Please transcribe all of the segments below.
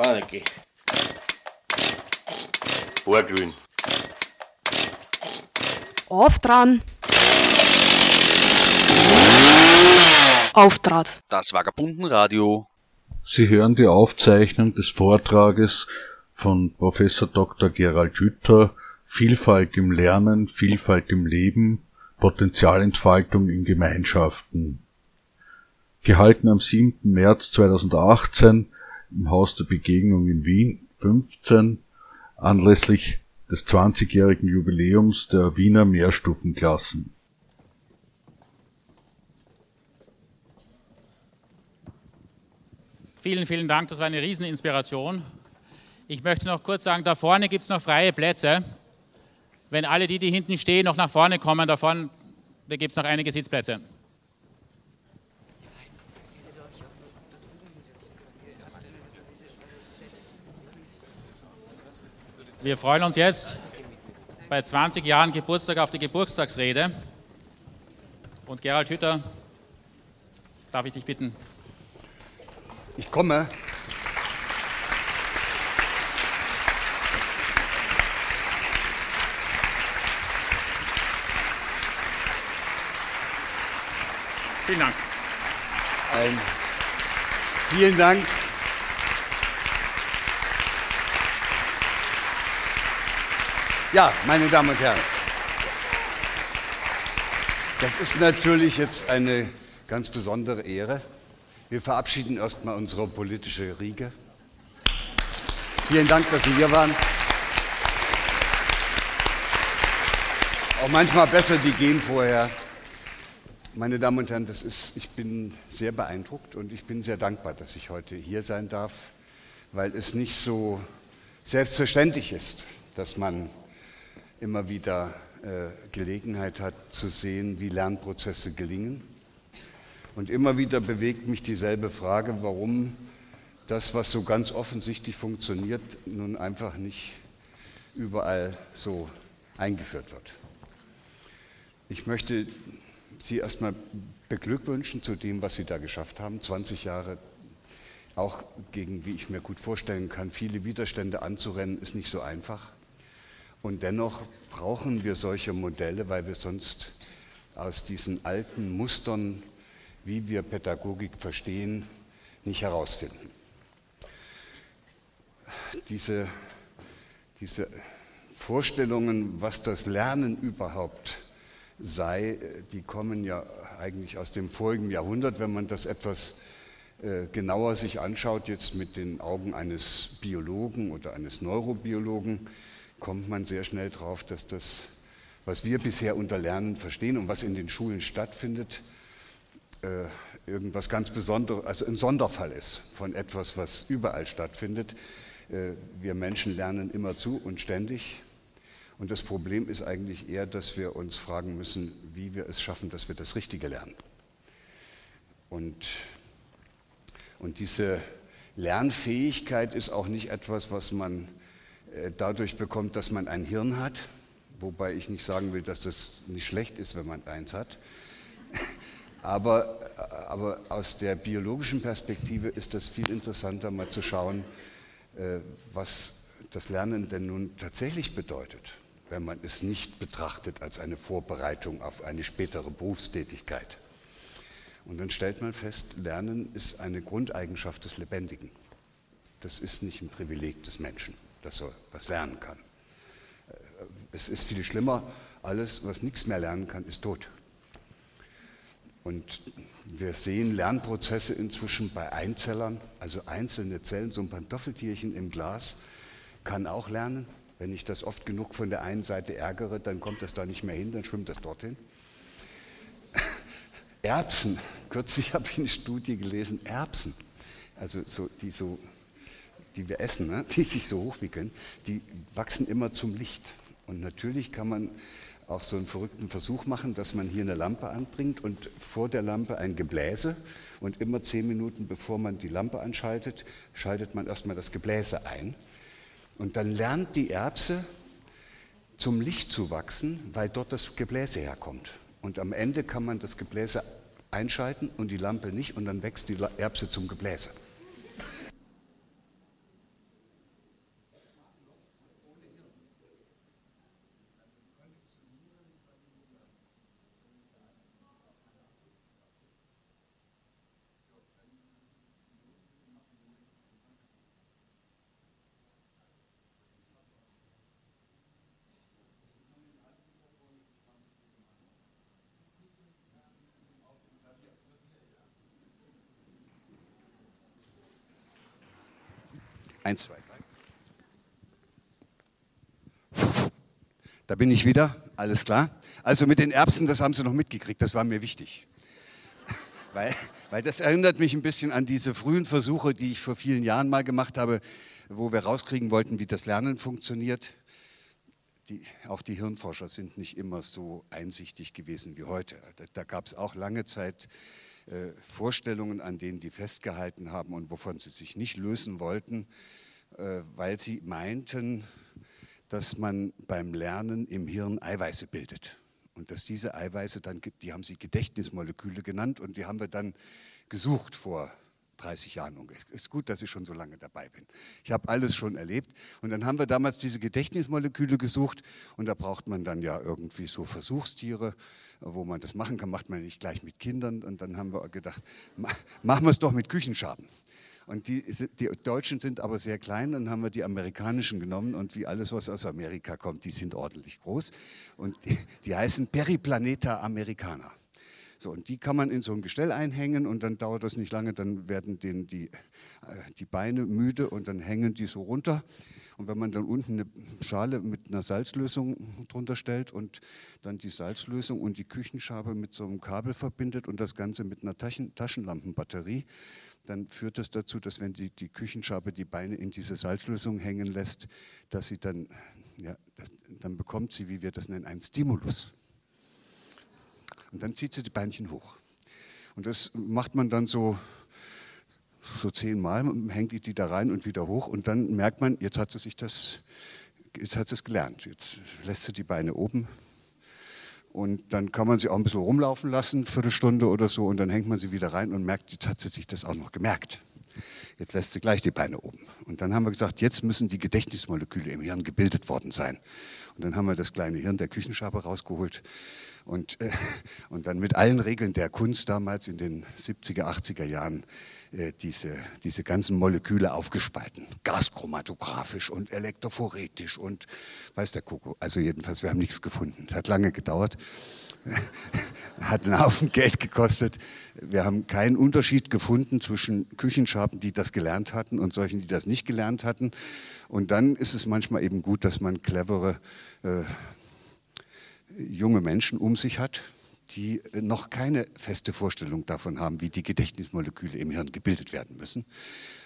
Kann nicht gehen. Vorglühen. Auf dran. Auftrat. Das Vagabundenradio. Sie hören die Aufzeichnung des Vortrages von Professor Dr. Gerald Hütter Vielfalt im Lernen, Vielfalt im Leben, Potenzialentfaltung in Gemeinschaften. Gehalten am 7. März 2018 im Haus der Begegnung in Wien 15 anlässlich des 20-jährigen Jubiläums der Wiener Mehrstufenklassen. Vielen, vielen Dank, das war eine Rieseninspiration. Ich möchte noch kurz sagen, da vorne gibt es noch freie Plätze. Wenn alle die, die hinten stehen, noch nach vorne kommen, da vorne gibt es noch einige Sitzplätze. Wir freuen uns jetzt bei 20 Jahren Geburtstag auf die Geburtstagsrede. Und Gerald Hütter, darf ich dich bitten? Ich komme. Vielen Dank. Ein, vielen Dank. Ja, meine Damen und Herren, das ist natürlich jetzt eine ganz besondere Ehre. Wir verabschieden erstmal unsere politische Riege. Vielen Dank, dass Sie hier waren. Auch manchmal besser, die gehen vorher. Meine Damen und Herren, das ist, ich bin sehr beeindruckt und ich bin sehr dankbar, dass ich heute hier sein darf, weil es nicht so selbstverständlich ist, dass man immer wieder äh, Gelegenheit hat zu sehen, wie Lernprozesse gelingen. Und immer wieder bewegt mich dieselbe Frage, warum das, was so ganz offensichtlich funktioniert, nun einfach nicht überall so eingeführt wird. Ich möchte Sie erstmal beglückwünschen zu dem, was Sie da geschafft haben. 20 Jahre auch gegen, wie ich mir gut vorstellen kann, viele Widerstände anzurennen, ist nicht so einfach. Und dennoch brauchen wir solche Modelle, weil wir sonst aus diesen alten Mustern, wie wir Pädagogik verstehen, nicht herausfinden. Diese, diese Vorstellungen, was das Lernen überhaupt sei, die kommen ja eigentlich aus dem vorigen Jahrhundert, wenn man das etwas äh, genauer sich anschaut, jetzt mit den Augen eines Biologen oder eines Neurobiologen kommt man sehr schnell drauf, dass das, was wir bisher unter Lernen verstehen und was in den Schulen stattfindet, äh, irgendwas ganz Besonderes, also ein Sonderfall ist von etwas, was überall stattfindet. Äh, wir Menschen lernen immer zu und ständig. Und das Problem ist eigentlich eher, dass wir uns fragen müssen, wie wir es schaffen, dass wir das Richtige lernen. Und, und diese Lernfähigkeit ist auch nicht etwas, was man dadurch bekommt, dass man ein Hirn hat, wobei ich nicht sagen will, dass das nicht schlecht ist, wenn man eins hat. Aber, aber aus der biologischen Perspektive ist das viel interessanter, mal zu schauen, äh, was das Lernen denn nun tatsächlich bedeutet, wenn man es nicht betrachtet als eine Vorbereitung auf eine spätere Berufstätigkeit. Und dann stellt man fest, Lernen ist eine Grundeigenschaft des Lebendigen. Das ist nicht ein Privileg des Menschen dass er was lernen kann. Es ist viel schlimmer, alles, was nichts mehr lernen kann, ist tot. Und wir sehen Lernprozesse inzwischen bei Einzellern, also einzelne Zellen, so ein Pantoffeltierchen im Glas kann auch lernen. Wenn ich das oft genug von der einen Seite ärgere, dann kommt das da nicht mehr hin, dann schwimmt das dorthin. Erbsen, kürzlich habe ich eine Studie gelesen, Erbsen, also so, die so die wir essen, ne, die sich so hochwickeln, die wachsen immer zum Licht. Und natürlich kann man auch so einen verrückten Versuch machen, dass man hier eine Lampe anbringt und vor der Lampe ein Gebläse und immer zehn Minuten bevor man die Lampe anschaltet, schaltet man erstmal das Gebläse ein. Und dann lernt die Erbse zum Licht zu wachsen, weil dort das Gebläse herkommt. Und am Ende kann man das Gebläse einschalten und die Lampe nicht und dann wächst die Erbse zum Gebläse. Eins, zwei, drei. Da bin ich wieder, alles klar. Also mit den Erbsen, das haben Sie noch mitgekriegt, das war mir wichtig. Weil, weil das erinnert mich ein bisschen an diese frühen Versuche, die ich vor vielen Jahren mal gemacht habe, wo wir rauskriegen wollten, wie das Lernen funktioniert. Die, auch die Hirnforscher sind nicht immer so einsichtig gewesen wie heute. Da, da gab es auch lange Zeit Vorstellungen, an denen die festgehalten haben und wovon sie sich nicht lösen wollten, äh, weil sie meinten, dass man beim Lernen im Hirn Eiweiße bildet. Und dass diese Eiweiße dann, die haben sie Gedächtnismoleküle genannt und die haben wir dann gesucht vor 30 Jahren ungefähr. Ist gut, dass ich schon so lange dabei bin. Ich habe alles schon erlebt. Und dann haben wir damals diese Gedächtnismoleküle gesucht und da braucht man dann ja irgendwie so Versuchstiere wo man das machen kann, macht man nicht gleich mit Kindern. Und dann haben wir gedacht, machen wir es doch mit Küchenschaben. Und die, die, Deutschen sind aber sehr klein, dann haben wir die amerikanischen genommen und wie alles, was aus Amerika kommt, die sind ordentlich groß. Und die, die heißen Periplaneta americana. So, und die kann man in so ein Gestell einhängen und dann dauert das nicht lange, dann werden denen die, äh, die Beine müde und dann hängen die so runter. Und wenn man dann unten eine Schale mit einer Salzlösung drunter stellt und dann die Salzlösung und die Küchenschabe mit so einem Kabel verbindet und das Ganze mit einer Taschen, Taschenlampenbatterie, dann führt das dazu, dass wenn die, die Küchenschabe die Beine in diese Salzlösung hängen lässt, dass sie dann, ja, dann bekommt sie, wie wir das nennen, einen Stimulus. Und dann zieht sie die Beinchen hoch. Und das macht man dann so so zehnmal, hängt die, da rein und wieder hoch und dann merkt man, jetzt hat sie sich das, jetzt hat sie es gelernt. Jetzt lässt sie die Beine oben und dann kann man sie auch ein bisschen rumlaufen lassen, für eine Stunde oder so und dann hängt man sie wieder rein und merkt, jetzt hat sie sich das auch noch gemerkt. Jetzt lässt sie gleich die Beine oben. Und dann haben wir gesagt, jetzt müssen die Gedächtnismoleküle im Hirn gebildet worden sein. Und dann haben wir das kleine Hirn der Küchenschabe rausgeholt und, äh, und dann mit allen Regeln der Kunst damals in den 70er, 80er Jahren diese, diese ganzen Moleküle aufgespalten. Gaschromatographisch und elektrophoretisch und weiß der Kuckuck. Also jedenfalls, wir haben nichts gefunden. Es hat lange gedauert. hat einen Haufen Geld gekostet. Wir haben keinen Unterschied gefunden zwischen Küchenschaben, die das gelernt hatten und solchen, die das nicht gelernt hatten. Und dann ist es manchmal eben gut, dass man clevere äh, junge Menschen um sich hat, die noch keine feste Vorstellung davon haben, wie die Gedächtnismoleküle im Hirn gebildet werden müssen.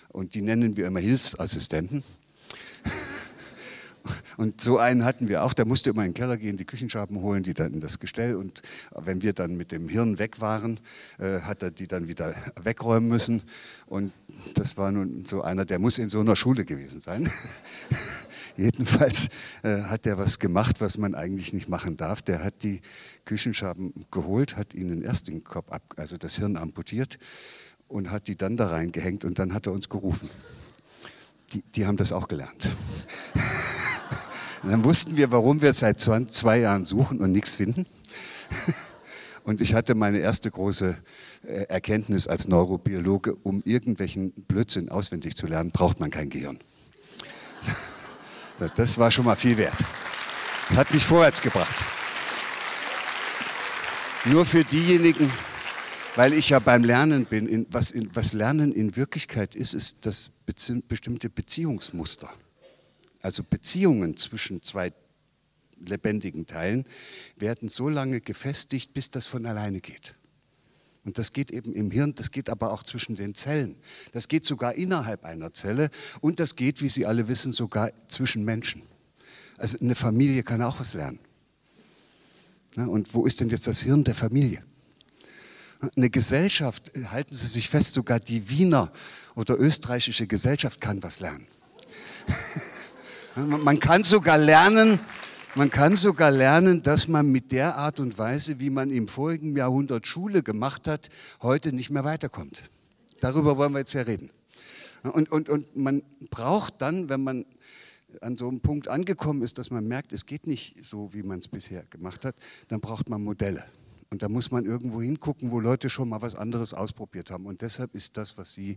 Und die nennen wir immer Hilfsassistenten. Und so einen hatten wir auch, der musste immer in den Keller gehen, die Küchenschaben holen, die dann in das Gestell. Und wenn wir dann mit dem Hirn weg waren, äh, hat er die dann wieder wegräumen müssen. Und das war nun so einer, der muss in so einer Schule gewesen sein. Jedenfalls äh, hat er was gemacht, was man eigentlich nicht machen darf. Der hat die Küchenschaben geholt, hat ihnen erst den Kopf ab, also das Hirn amputiert und hat die dann da reingehängt und dann hat er uns gerufen. Die, die haben das auch gelernt. dann wussten wir, warum wir seit zwei Jahren suchen und nichts finden. Und ich hatte meine erste große äh, Erkenntnis als Neurobiologe, um irgendwelchen Blödsinn auswendig zu lernen, braucht man kein Gehirn. Das war schon mal viel wert. Hat mich vorwärts gebracht. Nur für diejenigen, weil ich ja beim Lernen bin, in, was, in, was Lernen in Wirklichkeit ist, ist das bestimmte Beziehungsmuster. Also Beziehungen zwischen zwei lebendigen Teilen werden so lange gefestigt, bis das von alleine geht. Und das geht eben im Hirn, das geht aber auch zwischen den Zellen. Das geht sogar innerhalb einer Zelle und das geht, wie Sie alle wissen, sogar zwischen Menschen. Also eine Familie kann auch was lernen. Und wo ist denn jetzt das Hirn der Familie? Eine Gesellschaft, halten Sie sich fest, sogar die Wiener oder österreichische Gesellschaft kann was lernen. Man kann sogar lernen, man kann sogar lernen, dass man mit der Art und Weise, wie man im vorigen Jahrhundert Schule gemacht hat, heute nicht mehr weiterkommt. Darüber wollen wir jetzt ja reden. Und, und, und man braucht dann, wenn man an so einem Punkt angekommen ist, dass man merkt, es geht nicht so, wie man es bisher gemacht hat, dann braucht man Modelle. Und da muss man irgendwo hingucken, wo Leute schon mal was anderes ausprobiert haben. Und deshalb ist das, was Sie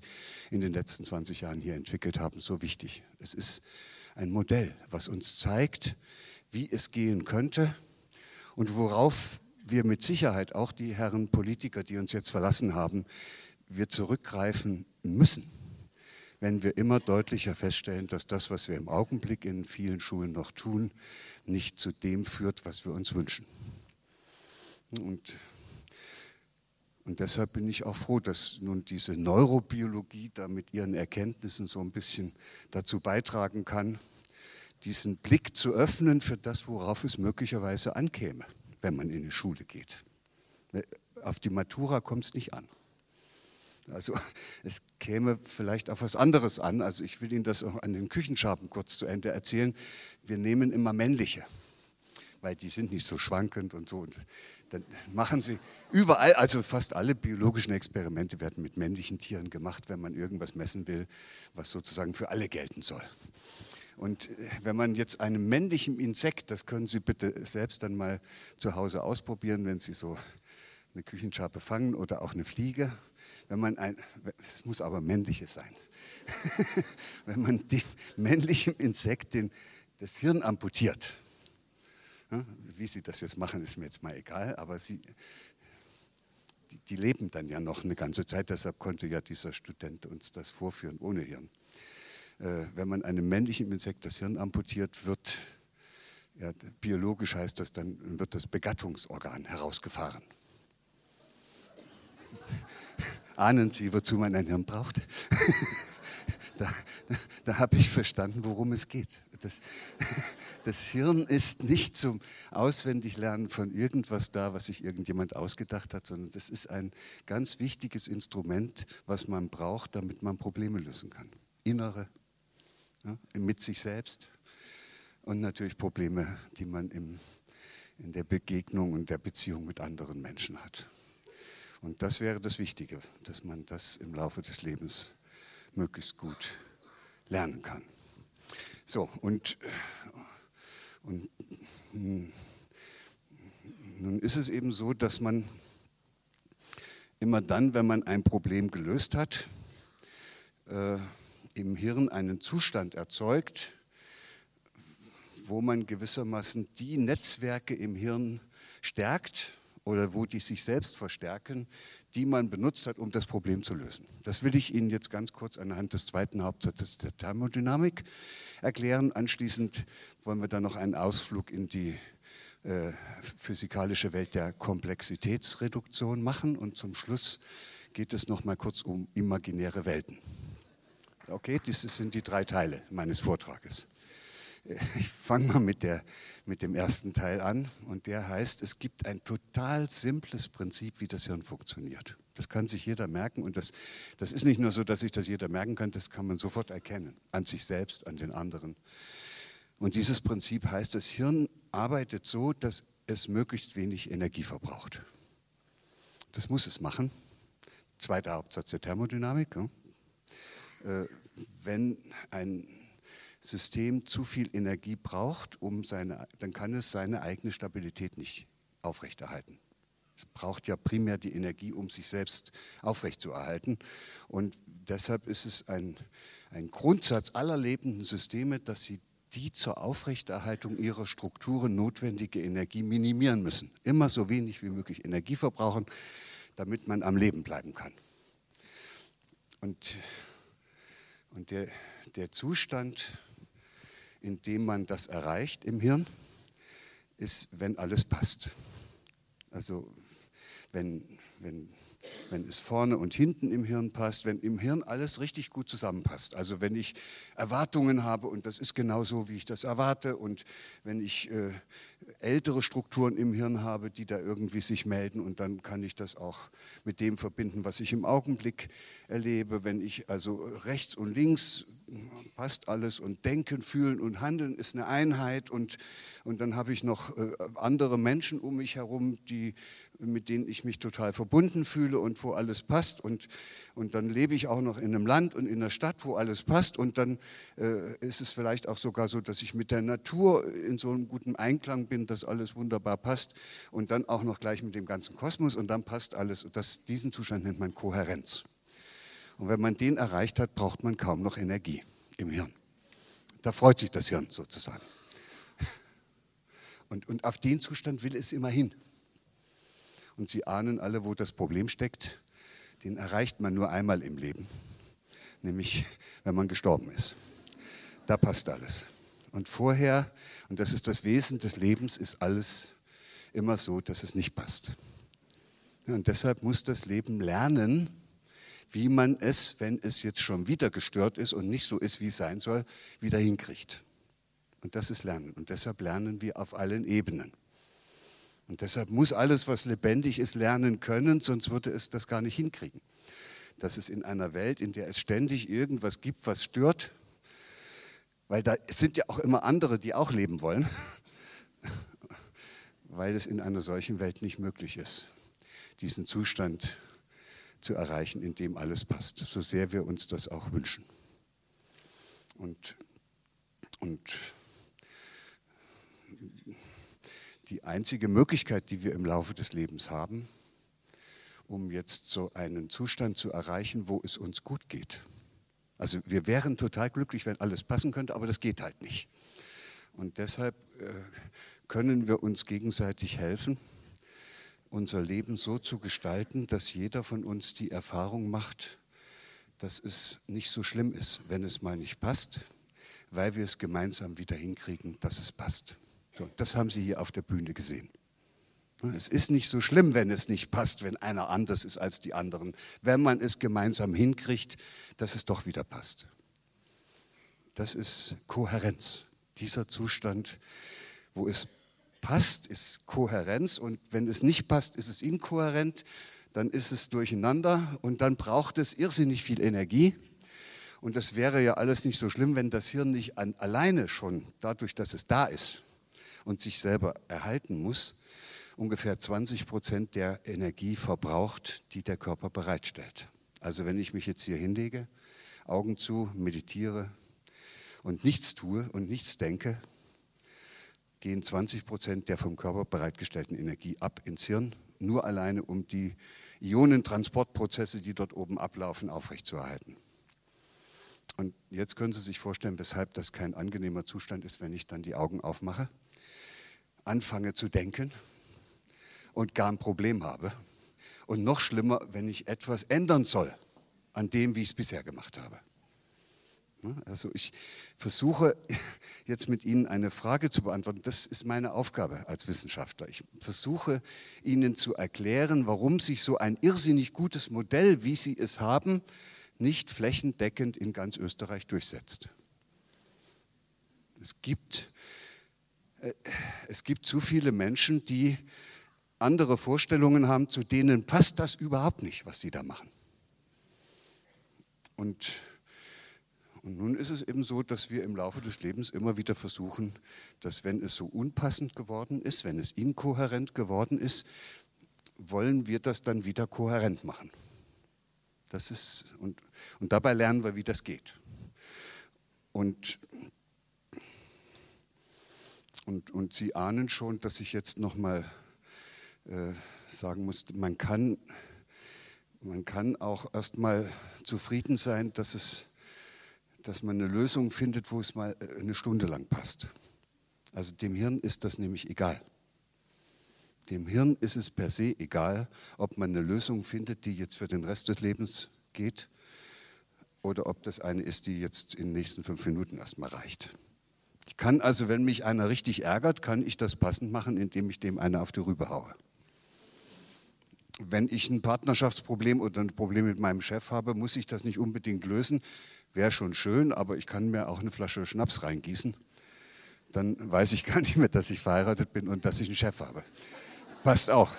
in den letzten 20 Jahren hier entwickelt haben, so wichtig. Es ist ein Modell, was uns zeigt, wie es gehen könnte und worauf wir mit Sicherheit auch die Herren Politiker, die uns jetzt verlassen haben, wir zurückgreifen müssen. wenn wir immer deutlicher feststellen, dass das, was wir im Augenblick in vielen Schulen noch tun, nicht zu dem führt, was wir uns wünschen. Und, und deshalb bin ich auch froh, dass nun diese Neurobiologie da mit ihren Erkenntnissen so ein bisschen dazu beitragen kann, diesen Blick zu öffnen für das, worauf es möglicherweise ankäme, wenn man in die Schule geht. Auf die Matura kommt es nicht an. Also es käme vielleicht auf was anderes an. Also ich will Ihnen das auch an den Küchenschaben kurz zu Ende erzählen. Wir nehmen immer männliche, weil die sind nicht so schwankend und so. Und dann machen Sie überall, also fast alle biologischen Experimente werden mit männlichen Tieren gemacht, wenn man irgendwas messen will, was sozusagen für alle gelten soll. Und äh, wenn man jetzt einem männlichen Insekt, das können Sie bitte selbst dann mal zu Hause ausprobieren, wenn Sie so eine Küchenschabe fangen oder auch eine Fliege, wenn man ein, es muss aber männliches sein, wenn man dem männlichen Insekt den, das Hirn amputiert, wie Sie das jetzt machen, ist mir jetzt mal egal, aber Sie, die, die leben dann ja noch eine ganze Zeit, deshalb konnte ja dieser Student uns das vorführen ohne Hirn. Äh, wenn man einem männlichen Insekt das Hirn amputiert, wird, ja, biologisch heißt das, dann wird das Begattungsorgan herausgefahren. Ahnen Sie, wozu man ein Hirn braucht? da, da, habe ich verstanden, worum es geht. Das, das Hirn ist nicht zum Auswendiglernen von irgendwas da, was sich irgendjemand ausgedacht hat, sondern das ist ein ganz wichtiges Instrument, was man braucht, damit man Probleme lösen kann. Innere ja, mit sich selbst und natürlich Probleme, die man im, in der Begegnung und der Beziehung mit anderen Menschen hat. Und das wäre das Wichtige, dass man das im Laufe des Lebens möglichst gut lernen kann. So, und, und nun ist es eben so, dass man immer dann, wenn man ein Problem gelöst hat, äh, im Hirn einen Zustand erzeugt, wo man gewissermaßen die Netzwerke im Hirn stärkt oder wo die sich selbst verstärken, die man benutzt hat, um das Problem zu lösen. Das will ich Ihnen jetzt ganz kurz anhand des zweiten Hauptsatzes der Thermodynamik erklären. Anschließend wollen wir dann noch einen Ausflug in die äh, physikalische Welt der Komplexitätsreduktion machen und zum Schluss geht es noch mal kurz um imaginäre Welten. Okay, das sind die drei Teile meines Vortrages. Ich fange mal mit, der, mit dem ersten Teil an und der heißt, es gibt ein total simples Prinzip, wie das Hirn funktioniert. Das kann sich jeder merken und das, das ist nicht nur so, dass sich das jeder merken kann, das kann man sofort erkennen, an sich selbst, an den anderen. Und dieses Prinzip heißt, das Hirn arbeitet so, dass es möglichst wenig Energie verbraucht. Das muss es machen. Zweiter Hauptsatz der Thermodynamik. Äh, wenn ein System zu viel Energie braucht, um seine, dann kann es seine eigene Stabilität nicht aufrechterhalten. Es braucht ja primär die Energie, um sich selbst aufrechtzuerhalten. Und deshalb ist es ein, ein Grundsatz aller lebenden Systeme, dass sie die zur Aufrechterhaltung ihrer Strukturen notwendige Energie minimieren müssen. Immer so wenig wie möglich Energie verbrauchen, damit man am Leben bleiben kann. Und und der, der Zustand, in dem man das erreicht im Hirn, ist, wenn alles passt. Also wenn, wenn, wenn es vorne und hinten im Hirn passt, wenn im Hirn alles richtig gut zusammenpasst. Also wenn ich Erwartungen habe und das ist genau so, wie ich das erwarte und wenn ich äh, ältere Strukturen im Hirn habe, die da irgendwie sich melden und dann kann ich das auch mit dem verbinden, was ich im Augenblick erlebe. Wenn ich also rechts und links passt alles und denken, fühlen und handeln ist eine Einheit und, und dann habe ich noch äh, andere Menschen um mich herum, die, mit denen ich mich total verbunden fühle und wo alles passt und, und dann lebe ich auch noch in einem Land und in einer Stadt, wo alles passt und dann äh, ist es vielleicht auch sogar so, dass ich mit der Natur in so einem guten Einklang bin, dass alles wunderbar passt und dann auch noch gleich mit dem ganzen Kosmos und dann passt alles. Das, diesen Zustand nennt man Kohärenz. Und wenn man den erreicht hat, braucht man kaum noch Energie im Hirn. Da freut sich das Hirn sozusagen. Und, und auf den Zustand will es immer hin. Und Sie ahnen alle, wo das Problem steckt. Den erreicht man nur einmal im Leben, nämlich wenn man gestorben ist. Da passt alles. Und vorher, und das ist das Wesen des Lebens, ist alles immer so, dass es nicht passt. Und deshalb muss das Leben lernen, wie man es, wenn es jetzt schon wieder gestört ist und nicht so ist, wie es sein soll, wieder hinkriegt. Und das ist Lernen. Und deshalb lernen wir auf allen Ebenen. Und deshalb muss alles, was lebendig ist, lernen können, sonst würde es das gar nicht hinkriegen. Dass es in einer Welt, in der es ständig irgendwas gibt, was stört, weil da sind ja auch immer andere, die auch leben wollen, weil es in einer solchen Welt nicht möglich ist, diesen Zustand zu erreichen, in dem alles passt, so sehr wir uns das auch wünschen. Und, und die einzige Möglichkeit, die wir im Laufe des Lebens haben, um jetzt so einen Zustand zu erreichen, wo es uns gut geht. Also wir wären total glücklich, wenn alles passen könnte, aber das geht halt nicht. Und deshalb äh, können wir uns gegenseitig helfen, unser Leben so zu gestalten, dass jeder von uns die Erfahrung macht, dass es nicht so schlimm ist, wenn es mal nicht passt, weil wir es gemeinsam wieder hinkriegen, dass es passt. So, das haben Sie hier auf der Bühne gesehen. Es ist nicht so schlimm, wenn es nicht passt, wenn einer anders ist als die anderen, wenn man es gemeinsam hinkriegt, dass es doch wieder passt. Das ist Kohärenz. Dieser Zustand, wo es passt, ist Kohärenz und wenn es nicht passt, ist es inkohärent, dann ist es durcheinander und dann braucht es irrsinnig viel Energie. Und das wäre ja alles nicht so schlimm, wenn das Hirn nicht an, alleine schon, dadurch, dass es da ist, und sich selber erhalten muss, ungefähr 20 Prozent der Energie verbraucht, die der Körper bereitstellt. Also wenn ich mich jetzt hier hinlege, Augen zu, meditiere und nichts tue und nichts denke, gehen 20 Prozent der vom Körper bereitgestellten Energie ab ins Hirn, nur alleine um die Ionentransportprozesse, die dort oben ablaufen, aufrechtzuerhalten. Und jetzt können Sie sich vorstellen, weshalb das kein angenehmer Zustand ist, wenn ich dann die Augen aufmache anfange zu denken und gar ein Problem habe. Und noch schlimmer, wenn ich etwas ändern soll an dem, wie ich es bisher gemacht habe. Also ich versuche jetzt mit Ihnen eine Frage zu beantworten. Das ist meine Aufgabe als Wissenschaftler. Ich versuche Ihnen zu erklären, warum sich so ein irrsinnig gutes Modell, wie Sie es haben, nicht flächendeckend in ganz Österreich durchsetzt. Es gibt es gibt zu viele Menschen, die andere Vorstellungen haben, zu denen passt das überhaupt nicht, was sie da machen. Und, und nun ist es eben so, dass wir im Laufe des Lebens immer wieder versuchen, dass wenn es so unpassend geworden ist, wenn es inkohärent geworden ist, wollen wir das dann wieder kohärent machen. Das ist, und, und dabei lernen wir, wie das geht. Und und, und Sie ahnen schon, dass ich jetzt nochmal äh, sagen muss, man kann, man kann auch erstmal zufrieden sein, dass, es, dass man eine Lösung findet, wo es mal äh, eine Stunde lang passt. Also dem Hirn ist das nämlich egal. Dem Hirn ist es per se egal, ob man eine Lösung findet, die jetzt für den Rest des Lebens geht, oder ob das eine ist, die jetzt in den nächsten fünf Minuten erstmal reicht. Ich kann also, wenn mich einer richtig ärgert, kann ich das passend machen, indem ich dem eine auf die Rübe haue. Wenn ich ein Partnerschaftsproblem oder ein Problem mit meinem Chef habe, muss ich das nicht unbedingt lösen. Wäre schon schön, aber ich kann mir auch eine Flasche Schnaps reingießen. Dann weiß ich gar nicht mehr, dass ich verheiratet bin und dass ich einen Chef habe. Passt auch.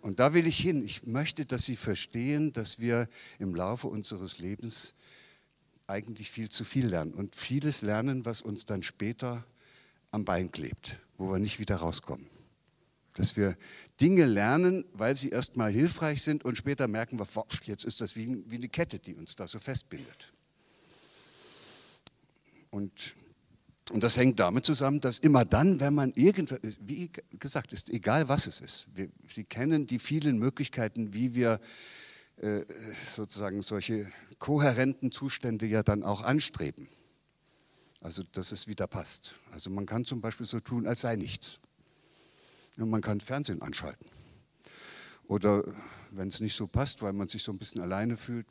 Und da will ich hin. Ich möchte, dass Sie verstehen, dass wir im Laufe unseres Lebens eigentlich viel zu viel lernen und vieles lernen, was uns dann später am Bein klebt, wo wir nicht wieder rauskommen. Dass wir Dinge lernen, weil sie erstmal hilfreich sind und später merken wir, jetzt ist das wie, eine Kette, die uns da so festbindet. Und, und das hängt damit zusammen, dass immer dann, wenn man irgendwas, wie gesagt, ist egal was es ist, wir, Sie kennen die vielen Möglichkeiten, wie wir äh, sozusagen solche kohärenten Zustände ja dann auch anstreben. Also, dass es wieder passt. Also, man kann zum Beispiel so tun, als sei nichts. Und man kann Fernsehen anschalten. Oder wenn es nicht so passt, weil man sich so ein bisschen alleine fühlt,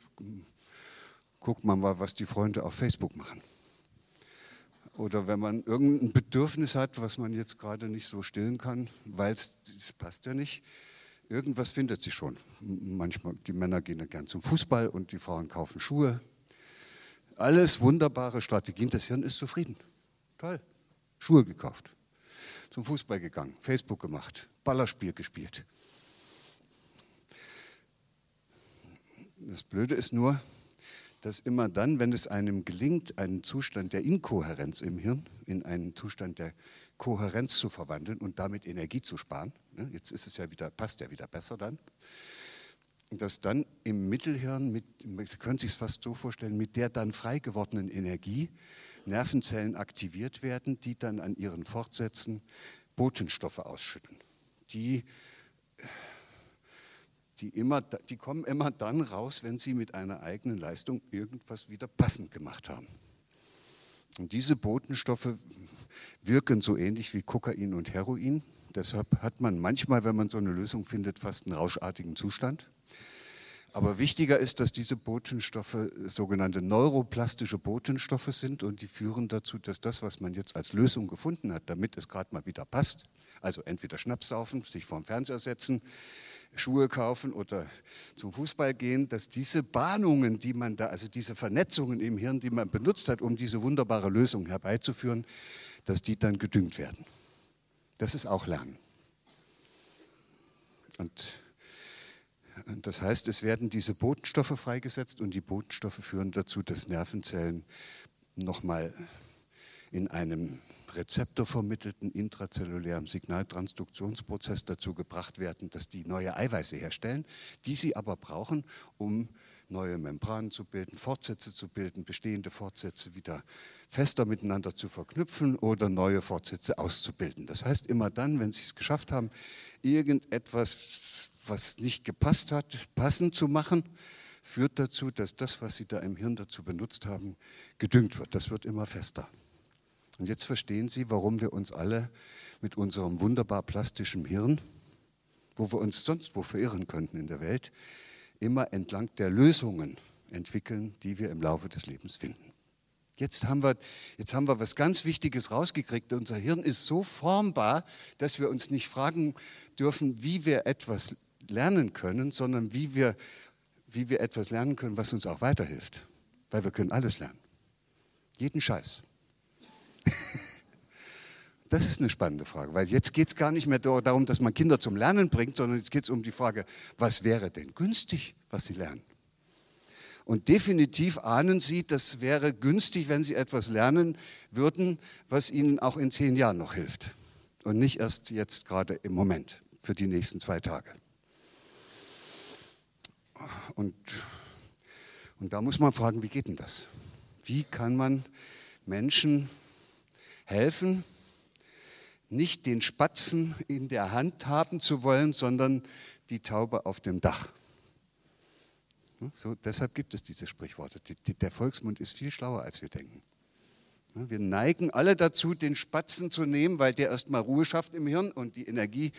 guckt man mal, was die Freunde auf Facebook machen. Oder wenn man irgendein Bedürfnis hat, was man jetzt gerade nicht so stillen kann, weil es passt ja nicht, irgendwas findet sich schon. Manchmal, die Männer gehen dann gern zum Fußball und die Frauen kaufen Schuhe. Alles wunderbare Strategien. Das Hirn ist zufrieden. Toll. Schuhe gekauft. Zum Fußball gegangen. Facebook gemacht. Ballerspiel gespielt. Das Blöde ist nur, dass immer dann, wenn es einem gelingt, einen Zustand der Inkohärenz im Hirn in einen Zustand der Kohärenz zu verwandeln und damit Energie zu sparen, ne, jetzt ist es ja wieder, passt ja wieder besser dann, dass dann im Mittelhirn, mit, Sie können sich es fast so vorstellen, mit der dann frei gewordenen Energie Nervenzellen aktiviert werden, die dann an ihren Fortsätzen Botenstoffe ausschütten. Die die, immer, die kommen immer dann raus, wenn sie mit einer eigenen Leistung irgendwas wieder passend gemacht haben. Und diese Botenstoffe wirken so ähnlich wie Kokain und Heroin. Deshalb hat man manchmal, wenn man so eine Lösung findet, fast einen rauschartigen Zustand. Aber wichtiger ist, dass diese Botenstoffe sogenannte neuroplastische Botenstoffe sind und die führen dazu, dass das, was man jetzt als Lösung gefunden hat, damit es gerade mal wieder passt, also entweder Schnaps saufen, sich vorm Fernseher setzen, Schuhe kaufen oder zum Fußball gehen, dass diese Bahnungen, die man da, also diese Vernetzungen im Hirn, die man benutzt hat, um diese wunderbare Lösung herbeizuführen, dass die dann gedüngt werden. Das ist auch Lernen. Und das heißt, es werden diese Botenstoffe freigesetzt und die Botenstoffe führen dazu, dass Nervenzellen nochmal in einem rezeptorvermittelten intrazellulären Signaltransduktionsprozess dazu gebracht werden, dass die neue Eiweiße herstellen, die sie aber brauchen, um neue Membranen zu bilden, Fortsätze zu bilden, bestehende Fortsätze wieder fester miteinander zu verknüpfen oder neue Fortsätze auszubilden. Das heißt, immer dann, wenn sie es geschafft haben, irgendetwas, was nicht gepasst hat, passend zu machen, führt dazu, dass das, was sie da im Hirn dazu benutzt haben, gedüngt wird. Das wird immer fester. Und jetzt verstehen Sie, warum wir uns alle mit unserem wunderbar plastischen Hirn, wo wir uns sonst wo verirren könnten in der Welt, immer entlang der Lösungen entwickeln, die wir im Laufe des Lebens finden. Jetzt haben, wir, jetzt haben wir was ganz Wichtiges rausgekriegt. Unser Hirn ist so formbar, dass wir uns nicht fragen dürfen, wie wir etwas lernen können, sondern wie wir, wie wir etwas lernen können, was uns auch weiterhilft. Weil wir können alles lernen. Jeden Scheiß. Das ist eine spannende Frage, weil jetzt geht es gar nicht mehr darum, dass man Kinder zum Lernen bringt, sondern jetzt geht es um die Frage, was wäre denn günstig, was sie lernen? Und definitiv ahnen Sie, das wäre günstig, wenn Sie etwas lernen würden, was Ihnen auch in zehn Jahren noch hilft. Und nicht erst jetzt gerade im Moment, für die nächsten zwei Tage. Und, und da muss man fragen, wie geht denn das? Wie kann man Menschen helfen, nicht den Spatzen in der Hand haben zu wollen, sondern die Taube auf dem Dach. So, deshalb gibt es diese Sprichworte. Der Volksmund ist viel schlauer, als wir denken. Wir neigen alle dazu, den Spatzen zu nehmen, weil der erstmal Ruhe schafft im Hirn und die Energie,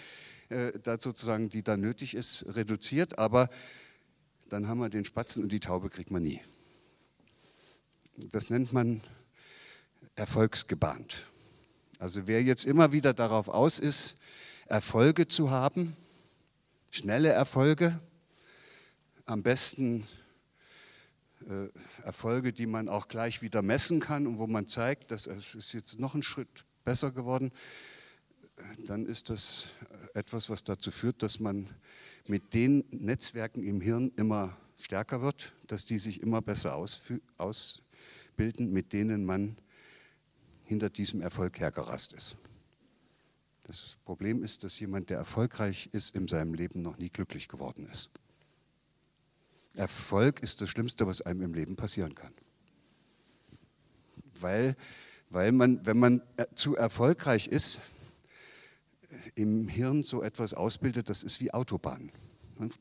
äh, da sozusagen, die da nötig ist, reduziert. Aber dann haben wir den Spatzen und die Taube kriegt man nie. Das nennt man erfolgsgebahnt. Also wer jetzt immer wieder darauf aus ist, Erfolge zu haben, schnelle Erfolge, am besten äh, Erfolge, die man auch gleich wieder messen kann und wo man zeigt, dass es ist jetzt noch ein Schritt besser geworden, dann ist das etwas, was dazu führt, dass man mit den Netzwerken im Hirn immer stärker wird, dass die sich immer besser ausbilden, mit denen man hinter diesem Erfolg hergerast ist. Das Problem ist, dass jemand, der erfolgreich ist, in seinem Leben noch nie glücklich geworden ist. Erfolg ist das Schlimmste, was einem im Leben passieren kann. Weil, weil man, wenn man zu erfolgreich ist, im Hirn so etwas ausbildet, das ist wie Autobahn.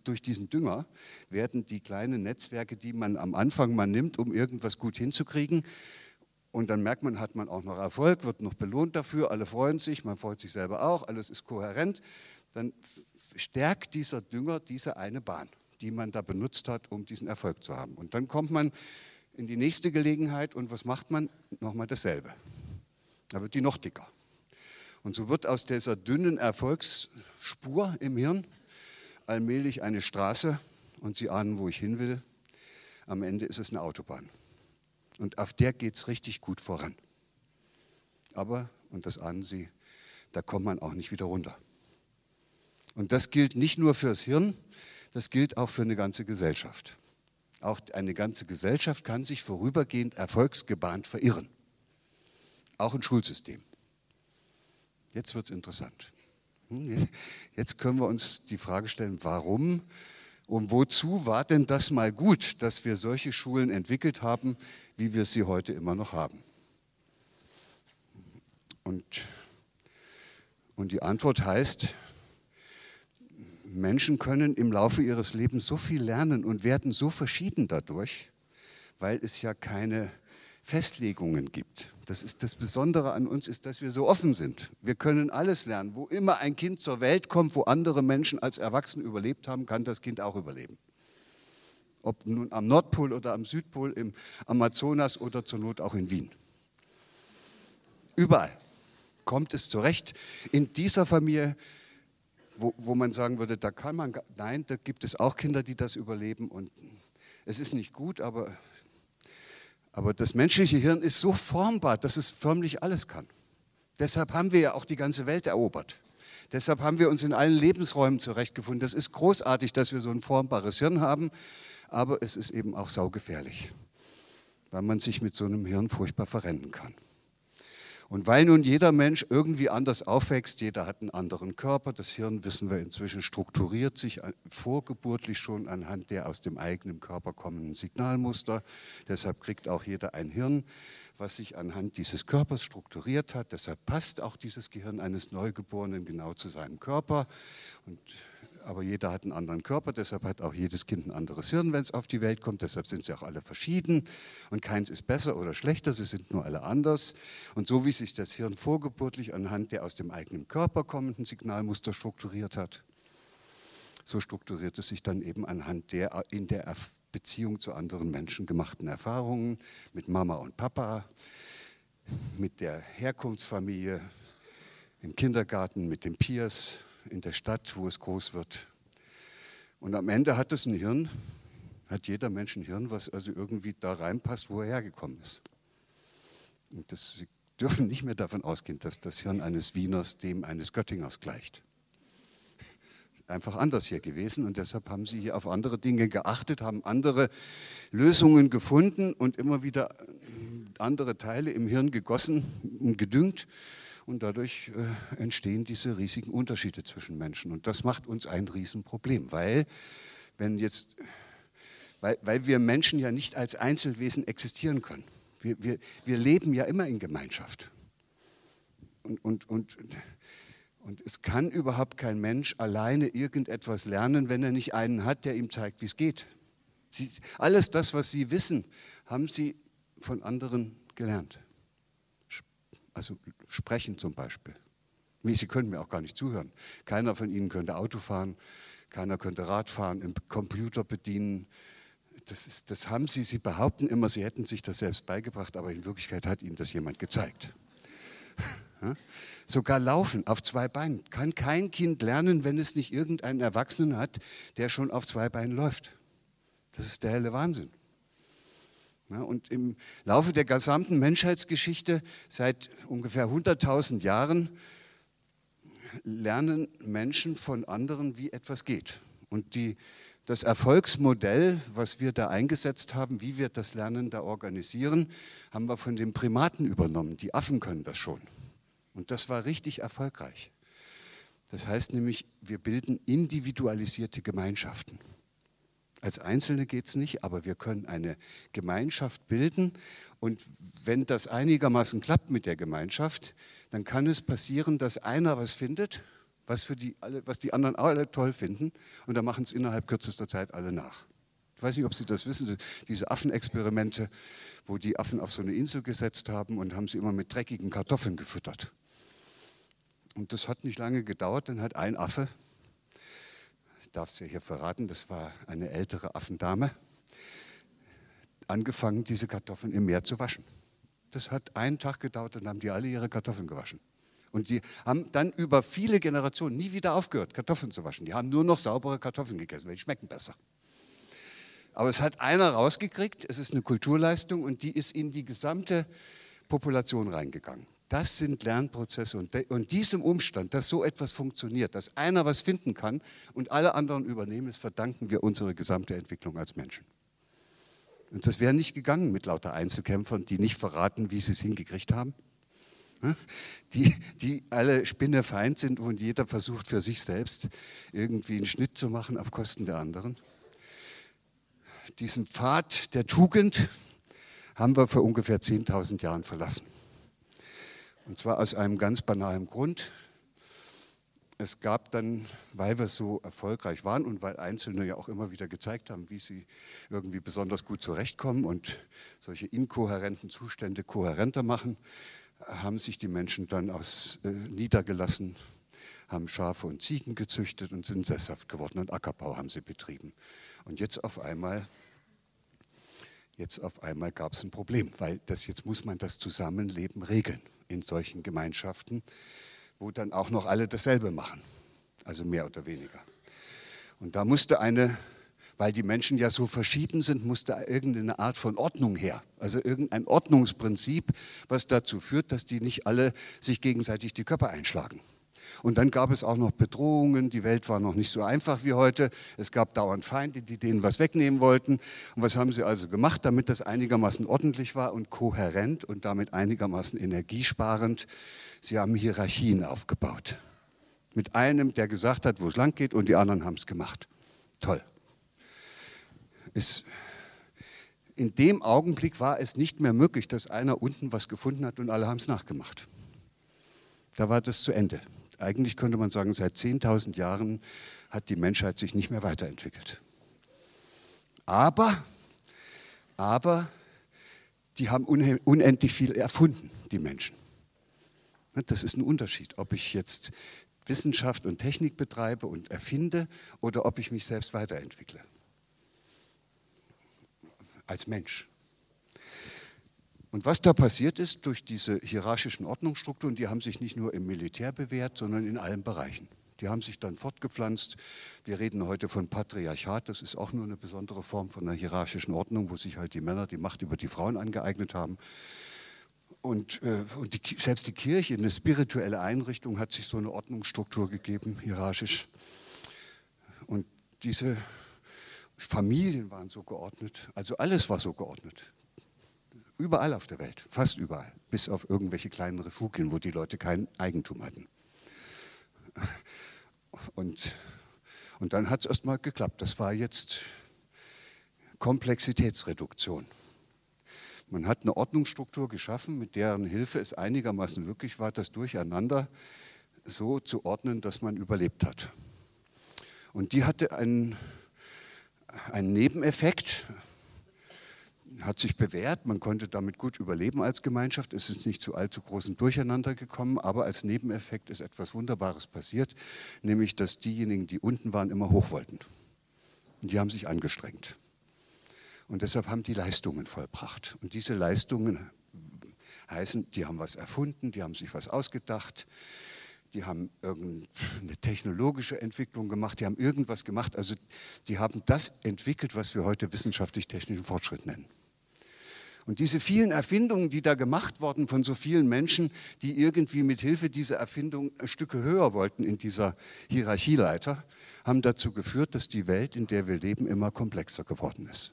Durch diesen Dünger werden die kleinen Netzwerke, die man am Anfang mal nimmt, um irgendwas gut hinzukriegen, und dann merkt man, hat man auch noch Erfolg, wird noch belohnt dafür, alle freuen sich, man freut sich selber auch, alles ist kohärent. Dann stärkt dieser Dünger diese eine Bahn, die man da benutzt hat, um diesen Erfolg zu haben. Und dann kommt man in die nächste Gelegenheit und was macht man? Nochmal dasselbe. Da wird die noch dicker. Und so wird aus dieser dünnen Erfolgsspur im Hirn allmählich eine Straße und Sie ahnen, wo ich hin will. Am Ende ist es eine Autobahn. Und auf der geht es richtig gut voran. Aber, und das ahnen Sie, da kommt man auch nicht wieder runter. Und das gilt nicht nur fürs Hirn, das gilt auch für eine ganze Gesellschaft. Auch eine ganze Gesellschaft kann sich vorübergehend erfolgsgebahnt verirren. Auch ein Schulsystem. Jetzt wird es interessant. Hm, jetzt können wir uns die Frage stellen, warum und wozu war denn das mal gut, dass wir solche Schulen entwickelt haben, wie wir sie heute immer noch haben? Und, und die Antwort heißt, Menschen können im Laufe ihres Lebens so viel lernen und werden so verschieden dadurch, weil es ja keine Festlegungen gibt. Das ist das Besondere an uns, ist, dass wir so offen sind. Wir können alles lernen. Wo immer ein Kind zur Welt kommt, wo andere Menschen als Erwachsene überlebt haben, kann das Kind auch überleben. Ob nun am Nordpol oder am Südpol, im Amazonas oder zur Not auch in Wien. Überall kommt es zurecht. In dieser Familie wo, wo man sagen würde, da kann man, nein, da gibt es auch Kinder, die das überleben und es ist nicht gut, aber, aber das menschliche Hirn ist so formbar, dass es förmlich alles kann. Deshalb haben wir ja auch die ganze Welt erobert. Deshalb haben wir uns in allen Lebensräumen zurechtgefunden. Das ist großartig, dass wir so ein formbares Hirn haben, aber es ist eben auch saugefährlich, weil man sich mit so einem Hirn furchtbar verrennen kann. Und weil nun jeder Mensch irgendwie anders aufwächst, jeder hat einen anderen Körper, das Hirn, wissen wir inzwischen, strukturiert sich vorgeburtlich schon anhand der aus dem eigenen Körper kommenden Signalmuster. Deshalb kriegt auch jeder ein Hirn, was sich anhand dieses Körpers strukturiert hat. Deshalb passt auch dieses Gehirn eines Neugeborenen genau zu seinem Körper. Und aber jeder hat einen anderen Körper, deshalb hat auch jedes Kind ein anderes Hirn, wenn es auf die Welt kommt. Deshalb sind sie auch alle verschieden und keins ist besser oder schlechter, sie sind nur alle anders. Und so wie sich das Hirn vorgeburtlich anhand der aus dem eigenen Körper kommenden Signalmuster strukturiert hat, so strukturiert es sich dann eben anhand der in der Beziehung zu anderen Menschen gemachten Erfahrungen mit Mama und Papa, mit der Herkunftsfamilie, im Kindergarten, mit den Peers, in der Stadt, wo es groß wird. Und am Ende hat es ein Hirn, hat jeder Mensch ein Hirn, was also irgendwie da reinpasst, wo er hergekommen ist. Und das, Sie dürfen nicht mehr davon ausgehen, dass das Hirn eines Wieners dem eines Göttingers gleicht. Einfach anders hier gewesen und deshalb haben Sie hier auf andere Dinge geachtet, haben andere Lösungen gefunden und immer wieder andere Teile im Hirn gegossen und gedüngt und dadurch äh, entstehen diese riesigen Unterschiede zwischen Menschen. Und das macht uns ein Riesenproblem, weil wenn jetzt, weil, weil wir Menschen ja nicht als Einzelwesen existieren können. Wir, wir, wir leben ja immer in Gemeinschaft. Und, und, und, und es kann überhaupt kein Mensch alleine irgendetwas lernen, wenn er nicht einen hat, der ihm zeigt, wie es geht. Sie, alles das, was Sie wissen, haben Sie von anderen gelernt. Also sprechen zum Beispiel. Sie können mir auch gar nicht zuhören. Keiner von Ihnen könnte Auto fahren, keiner könnte Rad fahren, im Computer bedienen. Das, ist, das haben Sie, Sie behaupten immer, Sie hätten sich das selbst beigebracht, aber in Wirklichkeit hat Ihnen das jemand gezeigt. Sogar laufen auf zwei Beinen kann kein Kind lernen, wenn es nicht irgendeinen Erwachsenen hat, der schon auf zwei Beinen läuft. Das ist der helle Wahnsinn. Und im Laufe der gesamten Menschheitsgeschichte, seit ungefähr 100.000 Jahren, lernen Menschen von anderen, wie etwas geht. Und die, das Erfolgsmodell, was wir da eingesetzt haben, wie wir das Lernen da organisieren, haben wir von den Primaten übernommen. Die Affen können das schon. Und das war richtig erfolgreich. Das heißt nämlich, wir bilden individualisierte Gemeinschaften. Als Einzelne geht es nicht, aber wir können eine Gemeinschaft bilden. Und wenn das einigermaßen klappt mit der Gemeinschaft, dann kann es passieren, dass einer was findet, was, für die, alle, was die anderen alle toll finden. Und dann machen es innerhalb kürzester Zeit alle nach. Ich weiß nicht, ob Sie das wissen, diese Affenexperimente, wo die Affen auf so eine Insel gesetzt haben und haben sie immer mit dreckigen Kartoffeln gefüttert. Und das hat nicht lange gedauert, dann hat ein Affe darf es ja hier verraten, das war eine ältere Affendame, angefangen, diese Kartoffeln im Meer zu waschen. Das hat einen Tag gedauert und haben die alle ihre Kartoffeln gewaschen. Und die haben dann über viele Generationen nie wieder aufgehört, Kartoffeln zu waschen. Die haben nur noch saubere Kartoffeln gegessen, weil die schmecken besser. Aber es hat einer rausgekriegt, es ist eine Kulturleistung und die ist in die gesamte Population reingegangen. Das sind Lernprozesse und, und diesem Umstand, dass so etwas funktioniert, dass einer was finden kann und alle anderen übernehmen, das verdanken wir unsere gesamte Entwicklung als Menschen. Und das wäre nicht gegangen mit lauter Einzelkämpfern, die nicht verraten, wie sie es hingekriegt haben. Die, die alle spinnefeind sind und jeder versucht für sich selbst irgendwie einen Schnitt zu machen auf Kosten der anderen. Diesen Pfad der Tugend haben wir vor ungefähr 10.000 Jahren verlassen. Und zwar aus einem ganz banalen Grund. Es gab dann, weil wir so erfolgreich waren und weil Einzelne ja auch immer wieder gezeigt haben, wie sie irgendwie besonders gut zurechtkommen und solche inkohärenten Zustände kohärenter machen, haben sich die Menschen dann aus, äh, niedergelassen, haben Schafe und Ziegen gezüchtet und sind sesshaft geworden und Ackerbau haben sie betrieben. Und jetzt auf einmal Jetzt auf einmal gab es ein Problem, weil das jetzt muss man das Zusammenleben regeln in solchen Gemeinschaften, wo dann auch noch alle dasselbe machen, also mehr oder weniger. Und da musste eine, weil die Menschen ja so verschieden sind, musste irgendeine Art von Ordnung her, also irgendein Ordnungsprinzip, was dazu führt, dass die nicht alle sich gegenseitig die Köpfe einschlagen. Und dann gab es auch noch Bedrohungen. Die Welt war noch nicht so einfach wie heute. Es gab dauernd Feinde, die denen was wegnehmen wollten. Und was haben sie also gemacht, damit das einigermaßen ordentlich war und kohärent und damit einigermaßen energiesparend? Sie haben Hierarchien aufgebaut. Mit einem, der gesagt hat, wo es lang geht, und die anderen haben es gemacht. Toll. Es, in dem Augenblick war es nicht mehr möglich, dass einer unten was gefunden hat und alle haben es nachgemacht. Da war das zu Ende eigentlich könnte man sagen, seit 10.000 Jahren hat die Menschheit sich nicht mehr weiterentwickelt. Aber, aber die haben unendlich viel erfunden, die Menschen. Das ist ein Unterschied, ob ich jetzt Wissenschaft und Technik betreibe und erfinde oder ob ich mich selbst weiterentwickle. Als Mensch. Und was da passiert ist durch diese hierarchischen Ordnungsstrukturen, die haben sich nicht nur im Militär bewährt, sondern in allen Bereichen. Die haben sich dann fortgepflanzt. Wir reden heute von Patriarchat. Das ist auch nur eine besondere Form von einer hierarchischen Ordnung, wo sich halt die Männer die Macht über die Frauen angeeignet haben. Und, äh, und die, selbst die Kirche, eine spirituelle Einrichtung, hat sich so eine Ordnungsstruktur gegeben, hierarchisch. Und diese Familien waren so geordnet. Also alles war so geordnet. Überall auf der Welt, fast überall, bis auf irgendwelche kleinen Refugien, wo die Leute kein Eigentum hatten. Und, und dann hat es erstmal geklappt. Das war jetzt Komplexitätsreduktion. Man hat eine Ordnungsstruktur geschaffen, mit deren Hilfe es einigermaßen möglich war, das Durcheinander so zu ordnen, dass man überlebt hat. Und die hatte einen, einen Nebeneffekt, hat sich bewährt, man konnte damit gut überleben als Gemeinschaft, es ist nicht zu allzu großem Durcheinander gekommen, aber als Nebeneffekt ist etwas Wunderbares passiert, nämlich dass diejenigen, die unten waren, immer hoch wollten. Und die haben sich angestrengt. Und deshalb haben die Leistungen vollbracht. Und diese Leistungen heißen, die haben was erfunden, die haben sich was ausgedacht, die haben irgendeine technologische Entwicklung gemacht, die haben irgendwas gemacht. Also die haben das entwickelt, was wir heute wissenschaftlich-technischen Fortschritt nennen. Und diese vielen Erfindungen, die da gemacht wurden von so vielen Menschen, die irgendwie mit Hilfe dieser Erfindung Stücke höher wollten in dieser Hierarchieleiter, haben dazu geführt, dass die Welt, in der wir leben, immer komplexer geworden ist.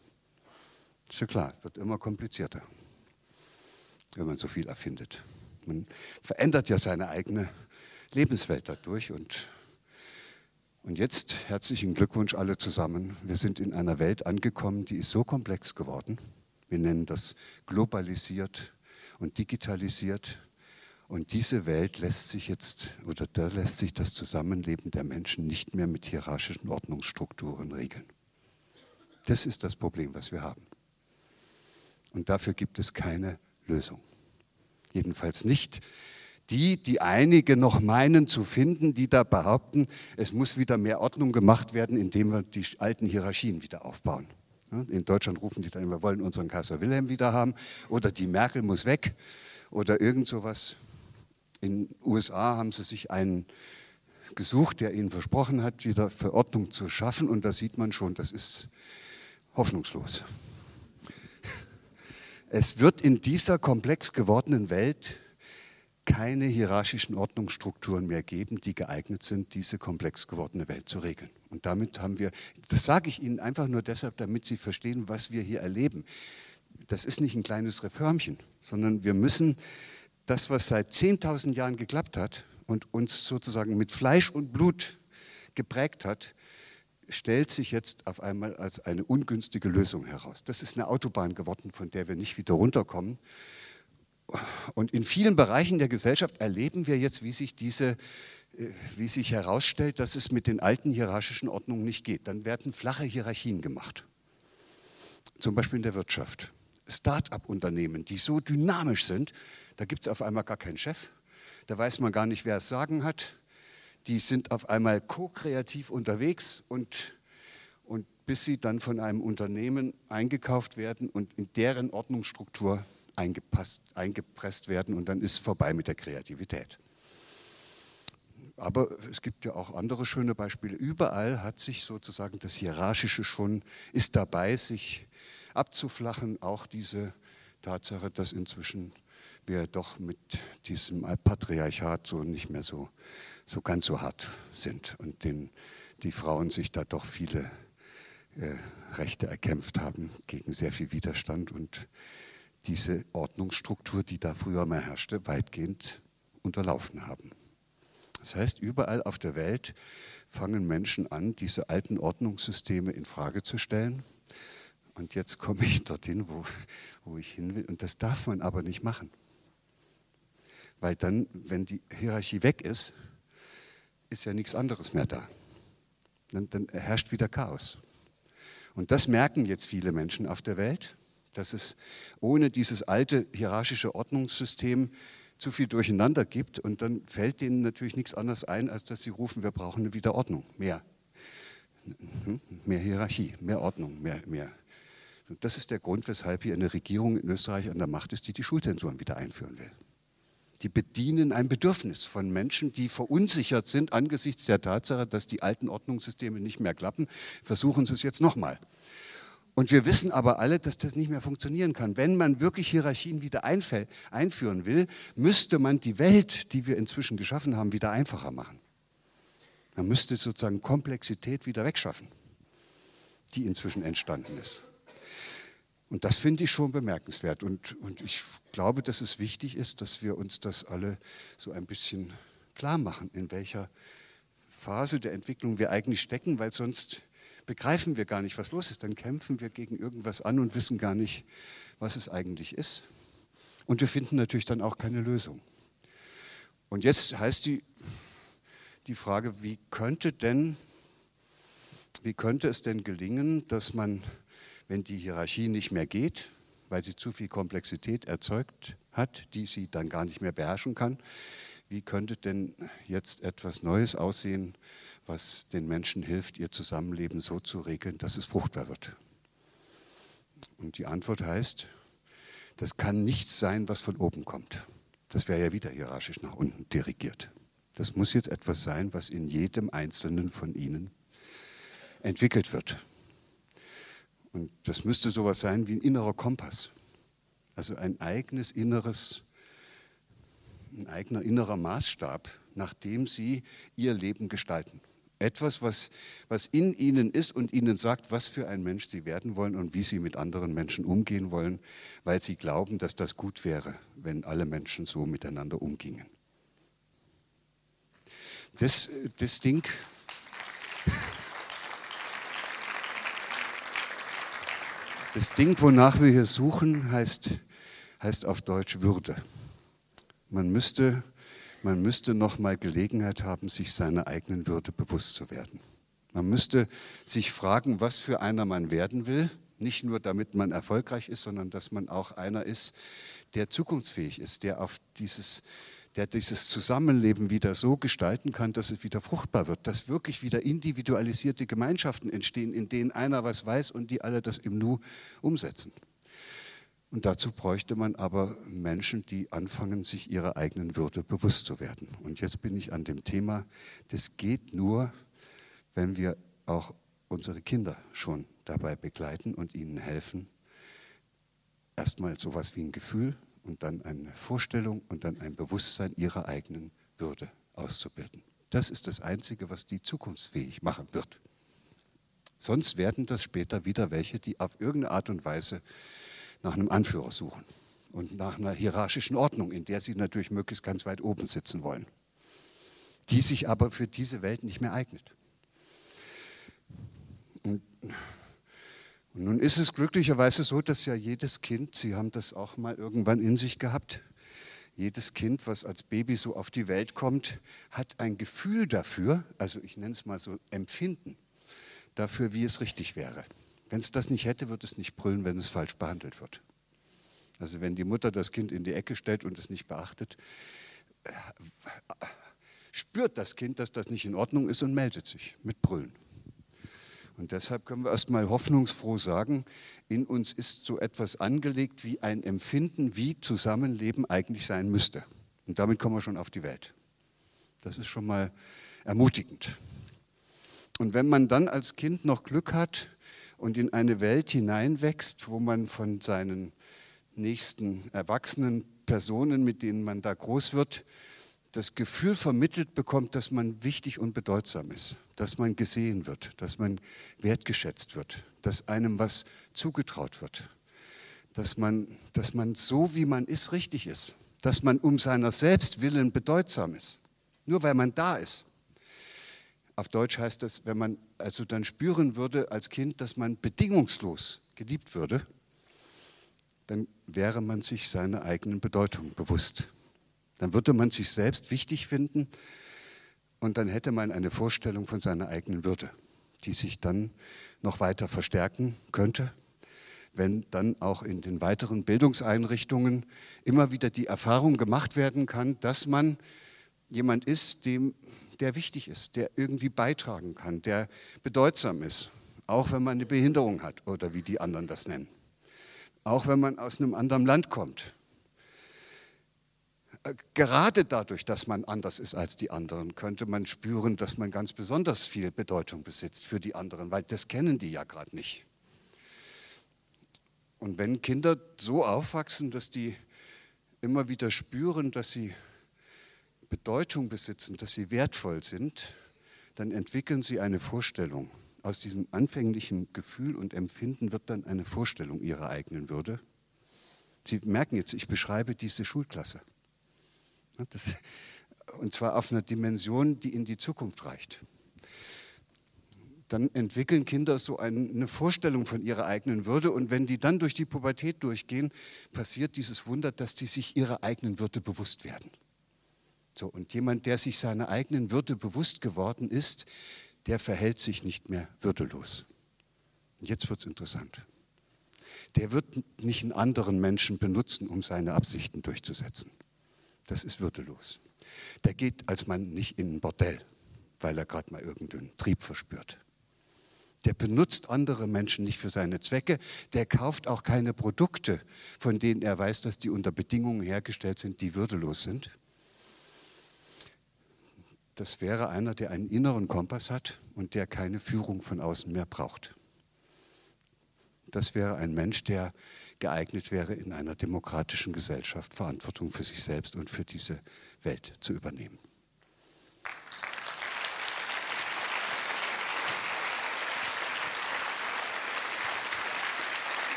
Ist ja klar, wird immer komplizierter, wenn man so viel erfindet. Man verändert ja seine eigene Lebenswelt dadurch und und jetzt herzlichen Glückwunsch alle zusammen. Wir sind in einer Welt angekommen, die ist so komplex geworden, wir nennen das globalisiert und digitalisiert. Und diese Welt lässt sich jetzt, oder da lässt sich das Zusammenleben der Menschen nicht mehr mit hierarchischen Ordnungsstrukturen regeln. Das ist das Problem, was wir haben. Und dafür gibt es keine Lösung. Jedenfalls nicht Die, die einige noch meinen zu finden, die da behaupten, es muss wieder mehr Ordnung gemacht werden, indem wir die alten Hierarchien wieder aufbauen. In Deutschland rufen die dann, wir wollen unseren Kaiser Wilhelm wieder haben oder die Merkel muss weg oder irgend sowas. In den USA haben sie sich einen gesucht, der ihnen versprochen hat, wieder Verordnung zu schaffen. Und da sieht man schon, das ist hoffnungslos. Es wird in dieser komplex gewordenen Welt keine hierarchischen Ordnungsstrukturen mehr geben, die geeignet sind, diese komplex gewordene Welt zu regeln. Und damit haben wir, das sage ich Ihnen einfach nur deshalb, damit Sie verstehen, was wir hier erleben. Das ist nicht ein kleines Reformchen, sondern wir müssen das, was seit 10.000 Jahren geklappt hat, und uns sozusagen mit Fleisch und Blut geprägt hat, stellt sich jetzt auf einmal als eine ungünstige Lösung heraus. Das ist eine Autobahn geworden, von der wir nicht wieder runterkommen. Und in vielen Bereichen der Gesellschaft erleben wir jetzt, wie sich diese äh, wie sich herausstellt, dass es mit den alten hierarchischen Ordnungen nicht geht. Dann werden flache Hierarchien gemacht. Zum Beispiel in der Wirtschaft. Start-up-Unternehmen, die so dynamisch sind, da gibt es auf einmal gar keinen Chef, da weiß man gar nicht, wer es sagen hat. Die sind auf einmal ko-kreativ unterwegs und, und bis sie dann von einem Unternehmen eingekauft werden und in deren Ordnungsstruktur eingepresst werden und dann ist vorbei mit der Kreativität. Aber es gibt ja auch andere schöne Beispiele. Überall hat sich sozusagen das Hierarchische schon, ist dabei, sich abzuflachen. Auch diese Tatsache, dass inzwischen wir doch mit diesem Patriarchat so nicht mehr so, so ganz so hart sind und den, die Frauen sich da doch viele äh, Rechte erkämpft haben gegen sehr viel Widerstand und diese Ordnungsstruktur, die da früher mal herrschte, weitgehend unterlaufen haben. Das heißt, überall auf der Welt fangen Menschen an, diese alten Ordnungssysteme in Frage zu stellen. Und jetzt komme ich dorthin, wo, wo ich hin will. Und das darf man aber nicht machen. Weil dann, wenn die Hierarchie weg ist, ist ja nichts anderes mehr da. Dann, dann herrscht wieder Chaos. Und das merken jetzt viele Menschen auf der Welt, dass es ohne dieses alte hierarchische Ordnungssystem zu viel Durcheinander gibt. Und dann fällt denen natürlich nichts anderes ein, als dass sie rufen, wir brauchen eine Wiederordnung, mehr. Mhm. Mehr Hierarchie, mehr Ordnung, mehr, mehr. Und das ist der Grund, weshalb hier eine Regierung in Österreich an der Macht ist, die die Schulzensuren wieder einführen will die bedienen ein Bedürfnis von Menschen, die verunsichert sind angesichts der Tatsache, dass die alten Ordnungssysteme nicht mehr klappen, versuchen sie es jetzt nochmal. Und wir wissen aber alle, dass das nicht mehr funktionieren kann. Wenn man wirklich Hierarchien wieder einführen will, müsste man die Welt, die wir inzwischen geschaffen haben, wieder einfacher machen. Man müsste sozusagen Komplexität wieder wegschaffen, die inzwischen entstanden ist. Und das finde ich schon bemerkenswert. Und, und ich glaube, dass es wichtig ist, dass wir uns das alle so ein bisschen klar machen, in welcher Phase der Entwicklung wir eigentlich stecken, weil sonst begreifen wir gar nicht, was los ist. Dann kämpfen wir gegen irgendwas an und wissen gar nicht, was es eigentlich ist. Und wir finden natürlich dann auch keine Lösung. Und jetzt heißt die, die Frage, wie könnte denn, wie könnte es denn gelingen, dass man wenn die Hierarchie nicht mehr geht, weil sie zu viel Komplexität erzeugt hat, die sie dann gar nicht mehr beherrschen kann. Wie könnte denn jetzt etwas Neues aussehen, was den Menschen hilft, ihr Zusammenleben so zu regeln, dass es fruchtbar wird? Und die Antwort heißt, das kann nichts sein, was von oben kommt. Das wäre ja wieder hierarchisch nach unten dirigiert. Das muss jetzt etwas sein, was in jedem Einzelnen von Ihnen entwickelt wird. Und das müsste sowas sein wie ein innerer Kompass. Also ein eigenes inneres, ein eigener innerer Maßstab, nach dem Sie Ihr Leben gestalten. Etwas, was, was in Ihnen ist und Ihnen sagt, was für ein Mensch Sie werden wollen und wie Sie mit anderen Menschen umgehen wollen, weil Sie glauben, dass das gut wäre, wenn alle Menschen so miteinander umgingen. Das, das Ding. Das Ding, wonach wir hier suchen, heißt, heißt auf Deutsch Würde. Man müsste, man müsste noch mal Gelegenheit haben, sich seiner eigenen Würde bewusst zu werden. Man müsste sich fragen, was für einer man werden will. Nicht nur, damit man erfolgreich ist, sondern dass man auch einer ist, der zukunftsfähig ist, der auf dieses, der dieses Zusammenleben wieder so gestalten kann, dass es wieder fruchtbar wird, dass wirklich wieder individualisierte Gemeinschaften entstehen, in denen einer was weiß und die alle das im Nu umsetzen. Und dazu bräuchte man aber Menschen, die anfangen, sich ihrer eigenen Würde bewusst zu werden. Und jetzt bin ich an dem Thema, das geht nur, wenn wir auch unsere Kinder schon dabei begleiten und ihnen helfen, erstmal sowas wie ein Gefühl und dann eine Vorstellung und dann ein Bewusstsein ihrer eigenen Würde auszubilden. Das ist das Einzige, was die zukunftsfähig machen wird. Sonst werden das später wieder welche, die auf irgendeine Art und Weise nach einem Anführer suchen und nach einer hierarchischen Ordnung, in der sie natürlich möglichst ganz weit oben sitzen wollen, die sich aber für diese Welt nicht mehr eignet. Und und nun ist es glücklicherweise so, dass ja jedes Kind, Sie haben das auch mal irgendwann in sich gehabt, jedes Kind, was als Baby so auf die Welt kommt, hat ein Gefühl dafür, also ich nenne es mal so Empfinden, dafür, wie es richtig wäre. Wenn es das nicht hätte, würde es nicht brüllen, wenn es falsch behandelt wird. Also wenn die Mutter das Kind in die Ecke stellt und es nicht beachtet, äh, spürt das Kind, dass das nicht in Ordnung ist und meldet sich mit Brüllen. Und deshalb können wir erstmal hoffnungsfroh sagen, in uns ist so etwas angelegt wie ein Empfinden, wie Zusammenleben eigentlich sein müsste. Und damit kommen wir schon auf die Welt. Das ist schon mal ermutigend. Und wenn man dann als Kind noch Glück hat und in eine Welt hineinwächst, wo man von seinen nächsten erwachsenen Personen, mit denen man da groß wird, das Gefühl vermittelt bekommt, dass man wichtig und bedeutsam ist, dass man gesehen wird, dass man wertgeschätzt wird, dass einem was zugetraut wird, dass man, dass man so, wie man ist, richtig ist, dass man um seiner selbst willen bedeutsam ist, nur weil man da ist. Auf Deutsch heißt das, wenn man also dann spüren würde als Kind, dass man bedingungslos geliebt würde, dann wäre man sich seiner eigenen Bedeutung bewusst. Dann würde man sich selbst wichtig finden und dann hätte man eine Vorstellung von seiner eigenen Würde, die sich dann noch weiter verstärken könnte, wenn dann auch in den weiteren Bildungseinrichtungen immer wieder die Erfahrung gemacht werden kann, dass man jemand ist, dem, der wichtig ist, der irgendwie beitragen kann, der bedeutsam ist, auch wenn man eine Behinderung hat oder wie die anderen das nennen, auch wenn man aus einem anderen Land kommt gerade dadurch, dass man anders ist als die anderen, könnte man spüren, dass man ganz besonders viel Bedeutung besitzt für die anderen, weil das kennen die ja gerade nicht. Und wenn Kinder so aufwachsen, dass die immer wieder spüren, dass sie Bedeutung besitzen, dass sie wertvoll sind, dann entwickeln sie eine Vorstellung. Aus diesem anfänglichen Gefühl und Empfinden wird dann eine Vorstellung ihrer eigenen Würde. Sie merken jetzt, ich beschreibe diese Schulklasse. Das, und zwar auf einer Dimension, die in die Zukunft reicht. Dann entwickeln Kinder so eine Vorstellung von ihrer eigenen Würde und wenn die dann durch die Pubertät durchgehen, passiert dieses Wunder, dass die sich ihrer eigenen Würde bewusst werden. So, und jemand, der sich seiner eigenen Würde bewusst geworden ist, der verhält sich nicht mehr würdelos. Und jetzt wird es interessant. Der wird nicht einen anderen Menschen benutzen, um seine Absichten durchzusetzen das ist würdelos. Der geht als Mann nicht in ein Bordell, weil er gerade mal irgendeinen Trieb verspürt. Der benutzt andere Menschen nicht für seine Zwecke. Der kauft auch keine Produkte, von denen er weiß, dass die unter Bedingungen hergestellt sind, die würdelos sind. Das wäre einer, der einen inneren Kompass hat und der keine Führung von außen mehr braucht. Das wäre ein Mensch, der geeignet wäre, in einer demokratischen Gesellschaft Verantwortung für sich selbst und für diese Welt zu übernehmen.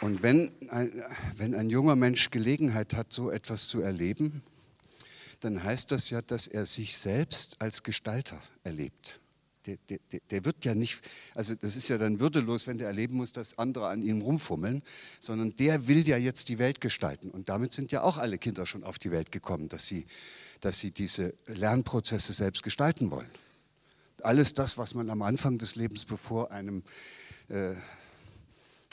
Und wenn ein, wenn ein junger Mensch Gelegenheit hat, so etwas zu erleben, dann heißt das ja, dass er sich selbst als Gestalter erlebt der, der, der, wird ja nicht, also das ist ja dann würdelos, wenn der erleben muss, dass andere an ihm rumfummeln, sondern der will ja jetzt die Welt gestalten. Und damit sind ja auch alle Kinder schon auf die Welt gekommen, dass sie, dass sie diese Lernprozesse selbst gestalten wollen. Alles das, was man am Anfang des Lebens, bevor einem äh,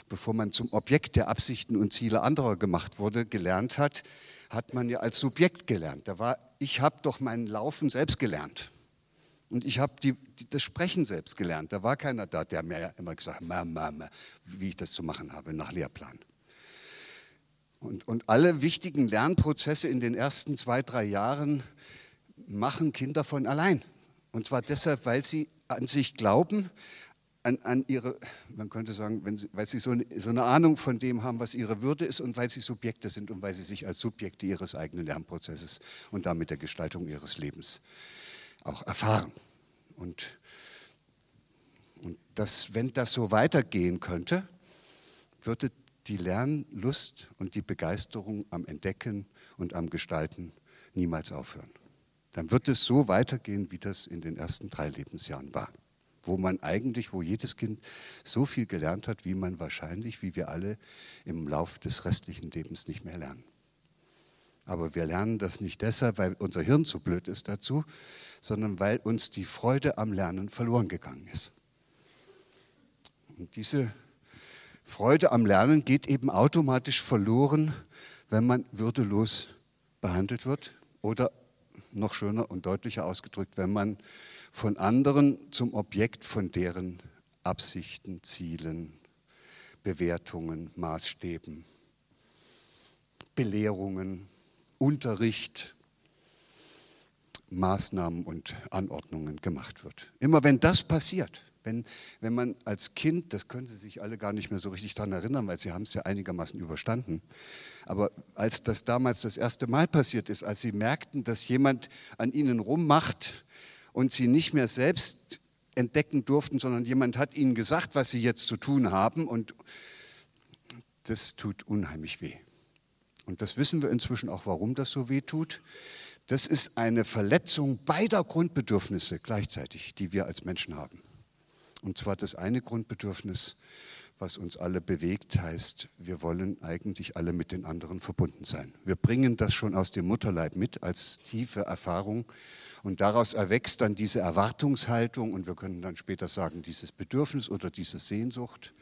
bevor man zum Objekt der Absichten und Ziele anderer gemacht wurde, gelernt hat, hat man ja als Subjekt gelernt. Da war, ich habe doch mein Laufen selbst gelernt. Und ich habe das Sprechen selbst gelernt. Da war keiner da, der mir immer gesagt hat, wie ich das zu machen habe, nach Lehrplan. Und, und alle wichtigen Lernprozesse in den ersten zwei, drei Jahren machen Kinder von allein. Und zwar deshalb, weil sie an sich glauben, an, an ihre, man könnte sagen, sie, weil sie so eine, so eine Ahnung von dem haben, was ihre Würde ist und weil sie Subjekte sind und weil sie sich als Subjekte ihres eigenen Lernprozesses und damit der Gestaltung ihres Lebens auch erfahren. Und, und das, wenn das so weitergehen könnte, würde die Lernlust und die Begeisterung am Entdecken und am Gestalten niemals aufhören. Dann wird es so weitergehen, wie das in den ersten drei Lebensjahren war. Wo man eigentlich, wo jedes Kind so viel gelernt hat, wie man wahrscheinlich, wie wir alle im Lauf des restlichen Lebens nicht mehr lernen. Aber wir lernen das nicht deshalb, weil unser Hirn zu blöd ist dazu, sondern weil uns die Freude am Lernen verloren gegangen ist. Und diese Freude am Lernen geht eben automatisch verloren, wenn man würdelos behandelt wird oder noch schöner und deutlicher ausgedrückt, wenn man von anderen zum Objekt von deren Absichten, Zielen, Bewertungen, Maßstäben, Belehrungen, Unterricht, Maßnahmen und Anordnungen gemacht wird. Immer wenn das passiert, wenn, wenn man als Kind, das können Sie sich alle gar nicht mehr so richtig daran erinnern, weil Sie haben es ja einigermaßen überstanden, aber als das damals das erste Mal passiert ist, als Sie merkten, dass jemand an Ihnen rummacht und Sie nicht mehr selbst entdecken durften, sondern jemand hat Ihnen gesagt, was Sie jetzt zu tun haben und das tut unheimlich weh. Und das wissen wir inzwischen auch, warum das so weh tut. Das ist eine Verletzung beider Grundbedürfnisse gleichzeitig, die wir als Menschen haben. Und zwar das eine Grundbedürfnis, was uns alle bewegt, heißt, wir wollen eigentlich alle mit den anderen verbunden sein. Wir bringen das schon aus dem Mutterleib mit als tiefe Erfahrung und daraus erwächst dann diese Erwartungshaltung und wir können dann später sagen, dieses Bedürfnis oder diese Sehnsucht.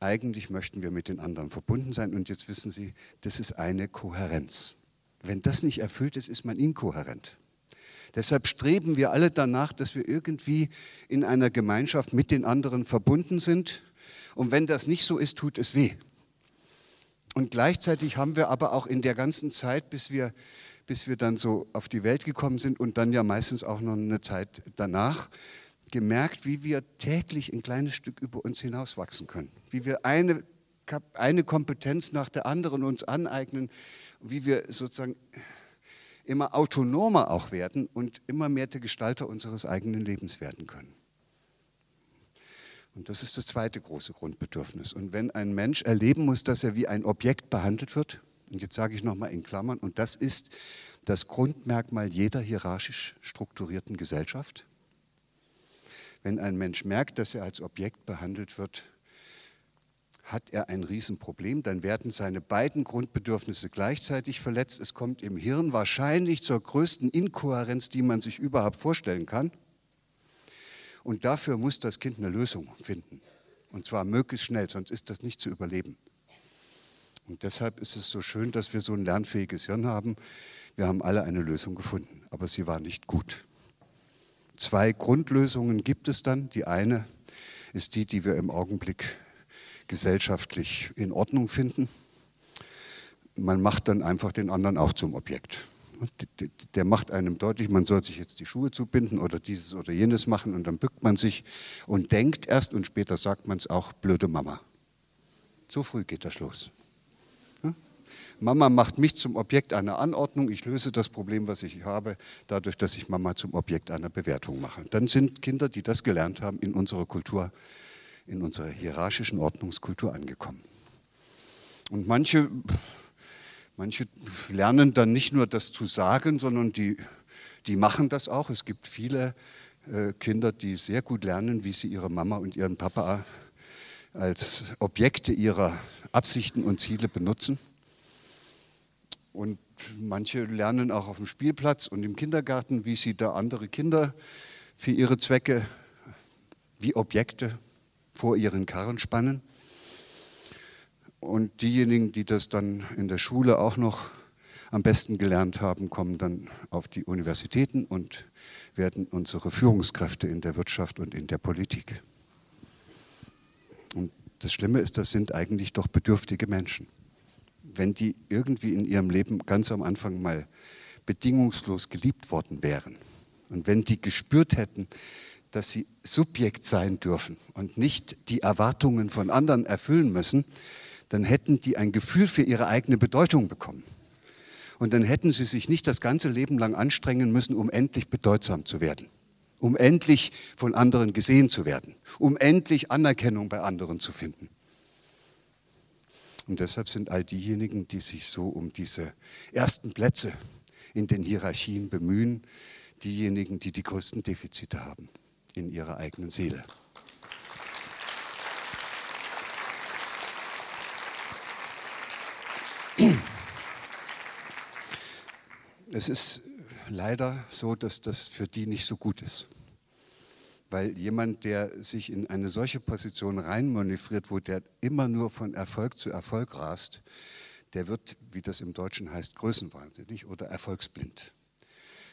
Eigentlich möchten wir mit den anderen verbunden sein und jetzt wissen Sie, das ist eine Kohärenz. Wenn das nicht erfüllt ist, ist man inkohärent. Deshalb streben wir alle danach, dass wir irgendwie in einer Gemeinschaft mit den anderen verbunden sind. Und wenn das nicht so ist, tut es weh. Und gleichzeitig haben wir aber auch in der ganzen Zeit, bis wir, bis wir dann so auf die Welt gekommen sind und dann ja meistens auch noch eine Zeit danach, gemerkt, wie wir täglich ein kleines Stück über uns hinauswachsen können. Wie wir eine, eine Kompetenz nach der anderen uns aneignen, wie wir sozusagen immer autonomer auch werden und immer mehr der Gestalter unseres eigenen Lebens werden können. Und das ist das zweite große Grundbedürfnis. Und wenn ein Mensch erleben muss, dass er wie ein Objekt behandelt wird, und jetzt sage ich nochmal in Klammern, und das ist das Grundmerkmal jeder hierarchisch strukturierten Gesellschaft, wenn ein Mensch merkt, dass er als Objekt behandelt wird, hat er ein Riesenproblem. Dann werden seine beiden Grundbedürfnisse gleichzeitig verletzt. Es kommt im Hirn wahrscheinlich zur größten Inkohärenz, die man sich überhaupt vorstellen kann. Und dafür muss das Kind eine Lösung finden. Und zwar möglichst schnell, sonst ist das nicht zu überleben. Und deshalb ist es so schön, dass wir so ein lernfähiges Hirn haben. Wir haben alle eine Lösung gefunden, aber sie war nicht gut. Zwei Grundlösungen gibt es dann. Die eine ist die, die wir im Augenblick gesellschaftlich in Ordnung finden. Man macht dann einfach den anderen auch zum Objekt. Der macht einem deutlich, man soll sich jetzt die Schuhe zubinden oder dieses oder jenes machen und dann bückt man sich und denkt erst und später sagt man es auch, blöde Mama. So früh geht das los. Mama macht mich zum Objekt einer Anordnung, ich löse das Problem, was ich habe, dadurch, dass ich Mama zum Objekt einer Bewertung mache. Dann sind Kinder, die das gelernt haben, in unserer Kultur in unserer hierarchischen Ordnungskultur angekommen. Und manche, manche lernen dann nicht nur das zu sagen, sondern die, die machen das auch. Es gibt viele äh, Kinder, die sehr gut lernen, wie sie ihre Mama und ihren Papa als Objekte ihrer Absichten und Ziele benutzen. Und manche lernen auch auf dem Spielplatz und im Kindergarten, wie sie da andere Kinder für ihre Zwecke wie Objekte vor ihren Karren spannen. Und diejenigen, die das dann in der Schule auch noch am besten gelernt haben, kommen dann auf die Universitäten und werden unsere Führungskräfte in der Wirtschaft und in der Politik. Und das Schlimme ist, das sind eigentlich doch bedürftige Menschen. Wenn die irgendwie in ihrem Leben ganz am Anfang mal bedingungslos geliebt worden wären und wenn die gespürt hätten, dass sie Subjekt sein dürfen und nicht die Erwartungen von anderen erfüllen müssen, dann hätten die ein Gefühl für ihre eigene Bedeutung bekommen. Und dann hätten sie sich nicht das ganze Leben lang anstrengen müssen, um endlich bedeutsam zu werden, um endlich von anderen gesehen zu werden, um endlich Anerkennung bei anderen zu finden. Und deshalb sind all diejenigen, die sich so um diese ersten Plätze in den Hierarchien bemühen, diejenigen, die die größten Defizite haben in ihrer eigenen Seele. Es ist leider so, dass das für die nicht so gut ist. Weil jemand, der sich in eine solche Position reinmanövriert, wo der immer nur von Erfolg zu Erfolg rast, der wird, wie das im Deutschen heißt, größenwahnsinnig oder erfolgsblind.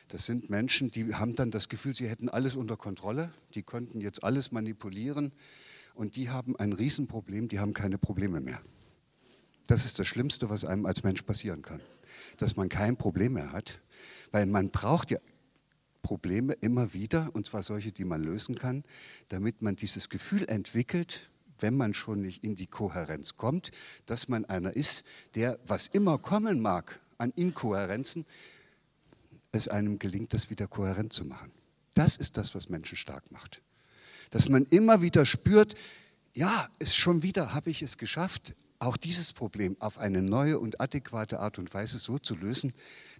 Das sind Menschen, die haben dann das Gefühl, sie hätten alles unter Kontrolle, die könnten jetzt alles manipulieren und die haben ein Riesenproblem, die haben keine Probleme mehr. Das ist das Schlimmste, was einem als Mensch passieren kann, dass man kein Problem mehr hat, weil man braucht ja Probleme immer wieder, und zwar solche, die man lösen kann, damit man dieses Gefühl entwickelt, wenn man schon nicht in die Kohärenz kommt, dass man einer ist, der, was immer kommen mag an Inkohärenzen, es einem gelingt, das wieder kohärent zu machen. Das ist das, was Menschen stark macht. Dass man immer wieder spürt, ja, es schon wieder habe ich es geschafft, auch dieses Problem auf eine neue und adäquate Art und Weise so zu lösen,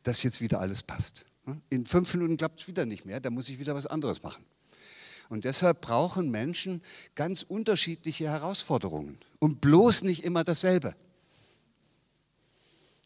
dass jetzt wieder alles passt. In fünf Minuten klappt es wieder nicht mehr, da muss ich wieder was anderes machen. Und deshalb brauchen Menschen ganz unterschiedliche Herausforderungen und bloß nicht immer dasselbe.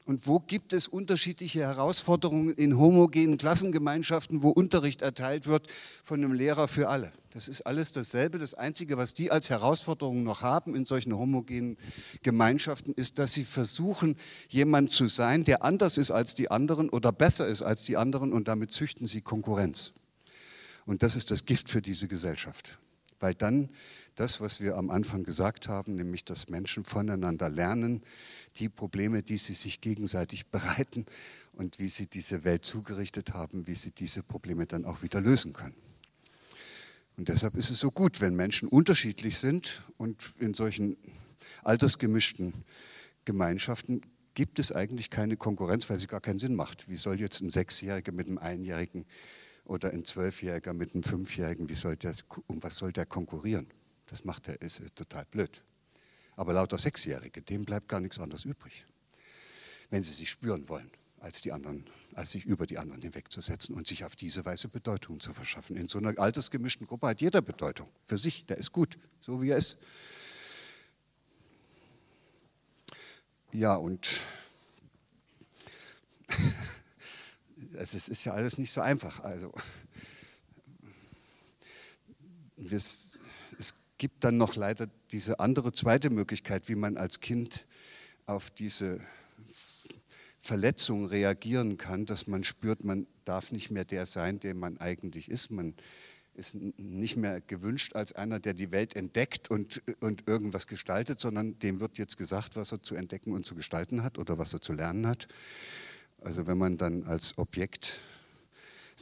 Und wo gibt es unterschiedliche Herausforderungen in homogenen Klassengemeinschaften, wo Unterricht erteilt wird von einem Lehrer für alle? Das ist alles dasselbe. Das Einzige, was die als Herausforderung noch haben in solchen homogenen Gemeinschaften, ist, dass sie versuchen, jemand zu sein, der anders ist als die anderen oder besser ist als die anderen und damit züchten sie Konkurrenz. Und das ist das Gift für diese Gesellschaft. Weil dann das, was wir am Anfang gesagt haben, nämlich dass Menschen voneinander lernen, die Probleme, die sie sich gegenseitig bereiten und wie sie diese Welt zugerichtet haben, wie sie diese Probleme dann auch wieder lösen können. Und deshalb ist es so gut, wenn Menschen unterschiedlich sind und in solchen altersgemischten Gemeinschaften gibt es eigentlich keine Konkurrenz, weil sie gar keinen Sinn macht. Wie soll jetzt ein Sechsjähriger mit einem Einjährigen oder ein Zwölfjähriger mit einem Fünfjährigen, wie soll der, um was soll der konkurrieren? Das macht er, ist, ist total blöd. Aber lauter Sechsjährige, dem bleibt gar nichts anderes übrig, wenn sie sich spüren wollen, als die anderen, als sich über die anderen hinwegzusetzen und sich auf diese Weise Bedeutung zu verschaffen. In so einer altersgemischten Gruppe hat jeder Bedeutung für sich, der ist gut, so wie er ist. Ja, und es ist ja alles nicht so einfach. Also, es gibt dann noch leider diese andere zweite Möglichkeit, wie man als Kind auf diese Verletzung reagieren kann, dass man spürt, man darf nicht mehr der sein, der man eigentlich ist. Man ist nicht mehr gewünscht als einer, der die Welt entdeckt und, und irgendwas gestaltet, sondern dem wird jetzt gesagt, was er zu entdecken und zu gestalten hat oder was er zu lernen hat. Also wenn man dann als Objekt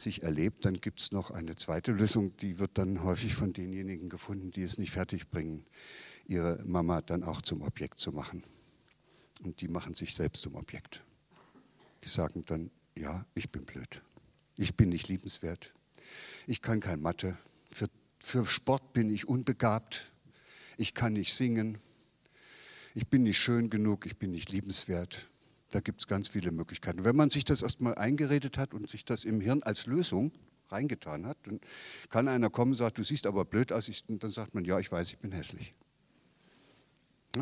sich erlebt, dann gibt es noch eine zweite Lösung, die wird dann häufig von denjenigen gefunden, die es nicht fertigbringen, ihre Mama dann auch zum Objekt zu machen. Und die machen sich selbst zum Objekt. Die sagen dann, ja, ich bin blöd. Ich bin nicht liebenswert. Ich kann kein Mathe. Für, für Sport bin ich unbegabt. Ich kann nicht singen. Ich bin nicht schön genug. Ich bin nicht liebenswert. Da gibt es ganz viele Möglichkeiten. Wenn man sich das erstmal eingeredet hat und sich das im Hirn als Lösung reingetan hat, dann kann einer kommen und sagen, du siehst aber blöd aus. Und dann sagt man, ja, ich weiß, ich bin hässlich.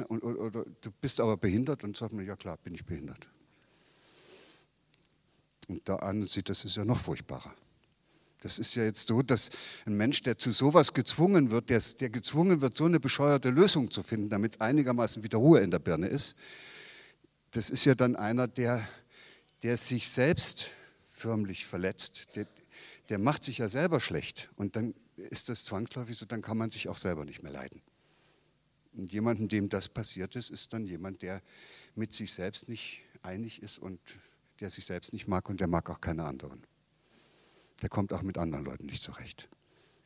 Und, oder, oder, du bist aber behindert und sagt man, ja klar, bin ich behindert. Und da ahnen sie, das ist ja noch furchtbarer. Das ist ja jetzt so, dass ein Mensch, der zu sowas gezwungen wird, der, der gezwungen wird, so eine bescheuerte Lösung zu finden, damit einigermaßen wieder Ruhe in der Birne ist, das ist ja dann einer, der, der sich selbst förmlich verletzt. Der, der macht sich ja selber schlecht. Und dann ist das zwangsläufig so, dann kann man sich auch selber nicht mehr leiden. Und jemandem, dem das passiert ist, ist dann jemand, der mit sich selbst nicht einig ist und der sich selbst nicht mag und der mag auch keine anderen der kommt auch mit anderen Leuten nicht zurecht.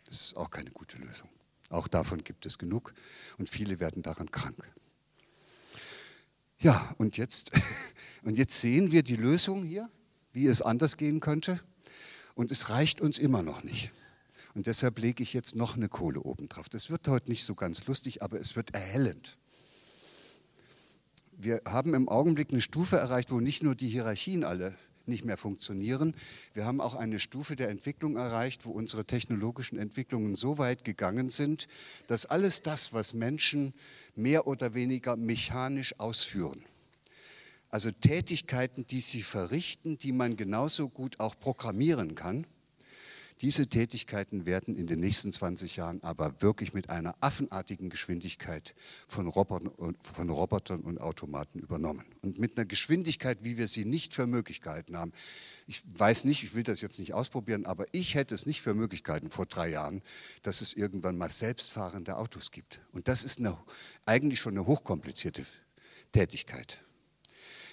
Das ist auch keine gute Lösung. Auch davon gibt es genug und viele werden daran krank. Ja, und jetzt, und jetzt sehen wir die Lösung hier, wie es anders gehen könnte. Und es reicht uns immer noch nicht. Und deshalb lege ich jetzt noch eine Kohle oben drauf. Das wird heute nicht so ganz lustig, aber es wird erhellend. Wir haben im Augenblick eine Stufe erreicht, wo nicht nur die Hierarchien alle nicht mehr funktionieren. Wir haben auch eine Stufe der Entwicklung erreicht, wo unsere technologischen Entwicklungen so weit gegangen sind, dass alles das, was Menschen mehr oder weniger mechanisch ausführen, also Tätigkeiten, die sie verrichten, die man genauso gut auch programmieren kann, diese Tätigkeiten werden in den nächsten 20 Jahren aber wirklich mit einer affenartigen Geschwindigkeit von Robotern, von Robotern und Automaten übernommen. Und mit einer Geschwindigkeit, wie wir sie nicht für möglich gehalten haben. Ich weiß nicht, ich will das jetzt nicht ausprobieren, aber ich hätte es nicht für möglich gehalten vor drei Jahren, dass es irgendwann mal selbstfahrende Autos gibt. Und das ist eine, eigentlich schon eine hochkomplizierte Tätigkeit.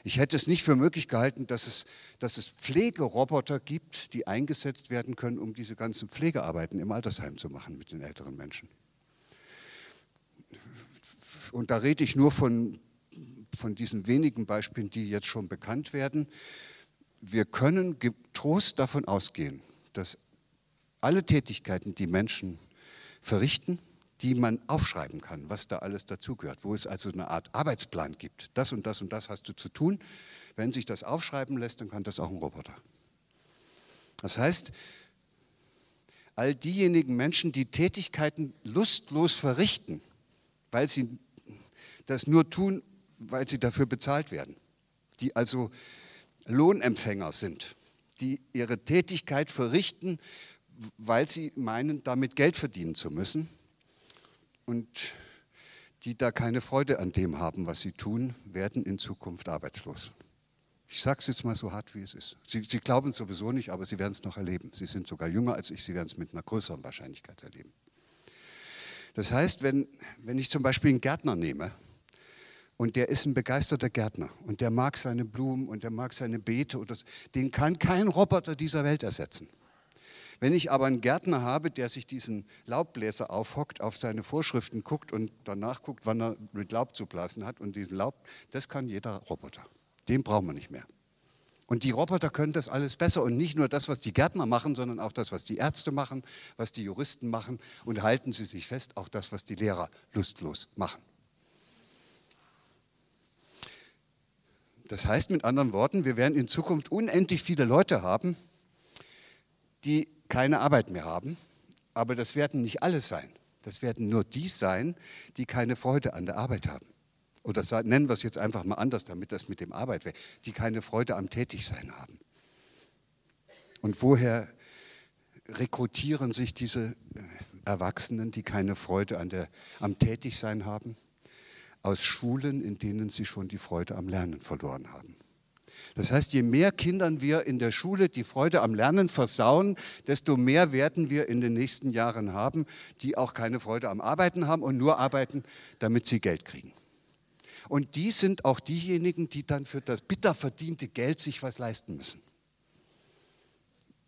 Ich hätte es nicht für möglich gehalten, dass es, dass es Pflegeroboter gibt, die eingesetzt werden können, um diese ganzen Pflegearbeiten im Altersheim zu machen mit den älteren Menschen. Und da rede ich nur von, von diesen wenigen Beispielen, die jetzt schon bekannt werden. Wir können getrost davon ausgehen, dass alle Tätigkeiten, die Menschen verrichten, die man aufschreiben kann, was da alles dazugehört, wo es also eine Art Arbeitsplan gibt. Das und das und das hast du zu tun. Wenn sich das aufschreiben lässt, dann kann das auch ein Roboter. Das heißt, all diejenigen Menschen, die Tätigkeiten lustlos verrichten, weil sie das nur tun, weil sie dafür bezahlt werden, die also Lohnempfänger sind, die ihre Tätigkeit verrichten, weil sie meinen, damit Geld verdienen zu müssen, und die da keine Freude an dem haben, was sie tun, werden in Zukunft arbeitslos. Ich sage es jetzt mal so hart, wie es ist. Sie, sie glauben es sowieso nicht, aber sie werden es noch erleben. Sie sind sogar jünger als ich, sie werden es mit einer größeren Wahrscheinlichkeit erleben. Das heißt, wenn, wenn ich zum Beispiel einen Gärtner nehme und der ist ein begeisterter Gärtner und der mag seine Blumen und der mag seine Beete, oder, den kann kein Roboter dieser Welt ersetzen. Wenn ich aber einen Gärtner habe, der sich diesen Laubbläser aufhockt, auf seine Vorschriften guckt und danach guckt, wann er mit Laub zu blasen hat und diesen Laub, das kann jeder Roboter. Den brauchen wir nicht mehr. Und die Roboter können das alles besser und nicht nur das, was die Gärtner machen, sondern auch das, was die Ärzte machen, was die Juristen machen und halten Sie sich fest, auch das, was die Lehrer lustlos machen. Das heißt mit anderen Worten, wir werden in Zukunft unendlich viele Leute haben, die keine Arbeit mehr haben. Aber das werden nicht alle sein. Das werden nur die sein, die keine Freude an der Arbeit haben. Oder nennen wir es jetzt einfach mal anders, damit das mit dem Arbeit wäre, die keine Freude am Tätigsein haben. Und woher rekrutieren sich diese äh, Erwachsenen, die keine Freude an der, am Tätigsein haben? Aus Schulen, in denen sie schon die Freude am Lernen verloren haben. Das heißt, je mehr Kindern wir in der Schule die Freude am Lernen versauen, desto mehr werden wir in den nächsten Jahren haben, die auch keine Freude am Arbeiten haben und nur arbeiten, damit sie Geld kriegen. Und die sind auch diejenigen, die dann für das bitter verdiente Geld sich was leisten müssen.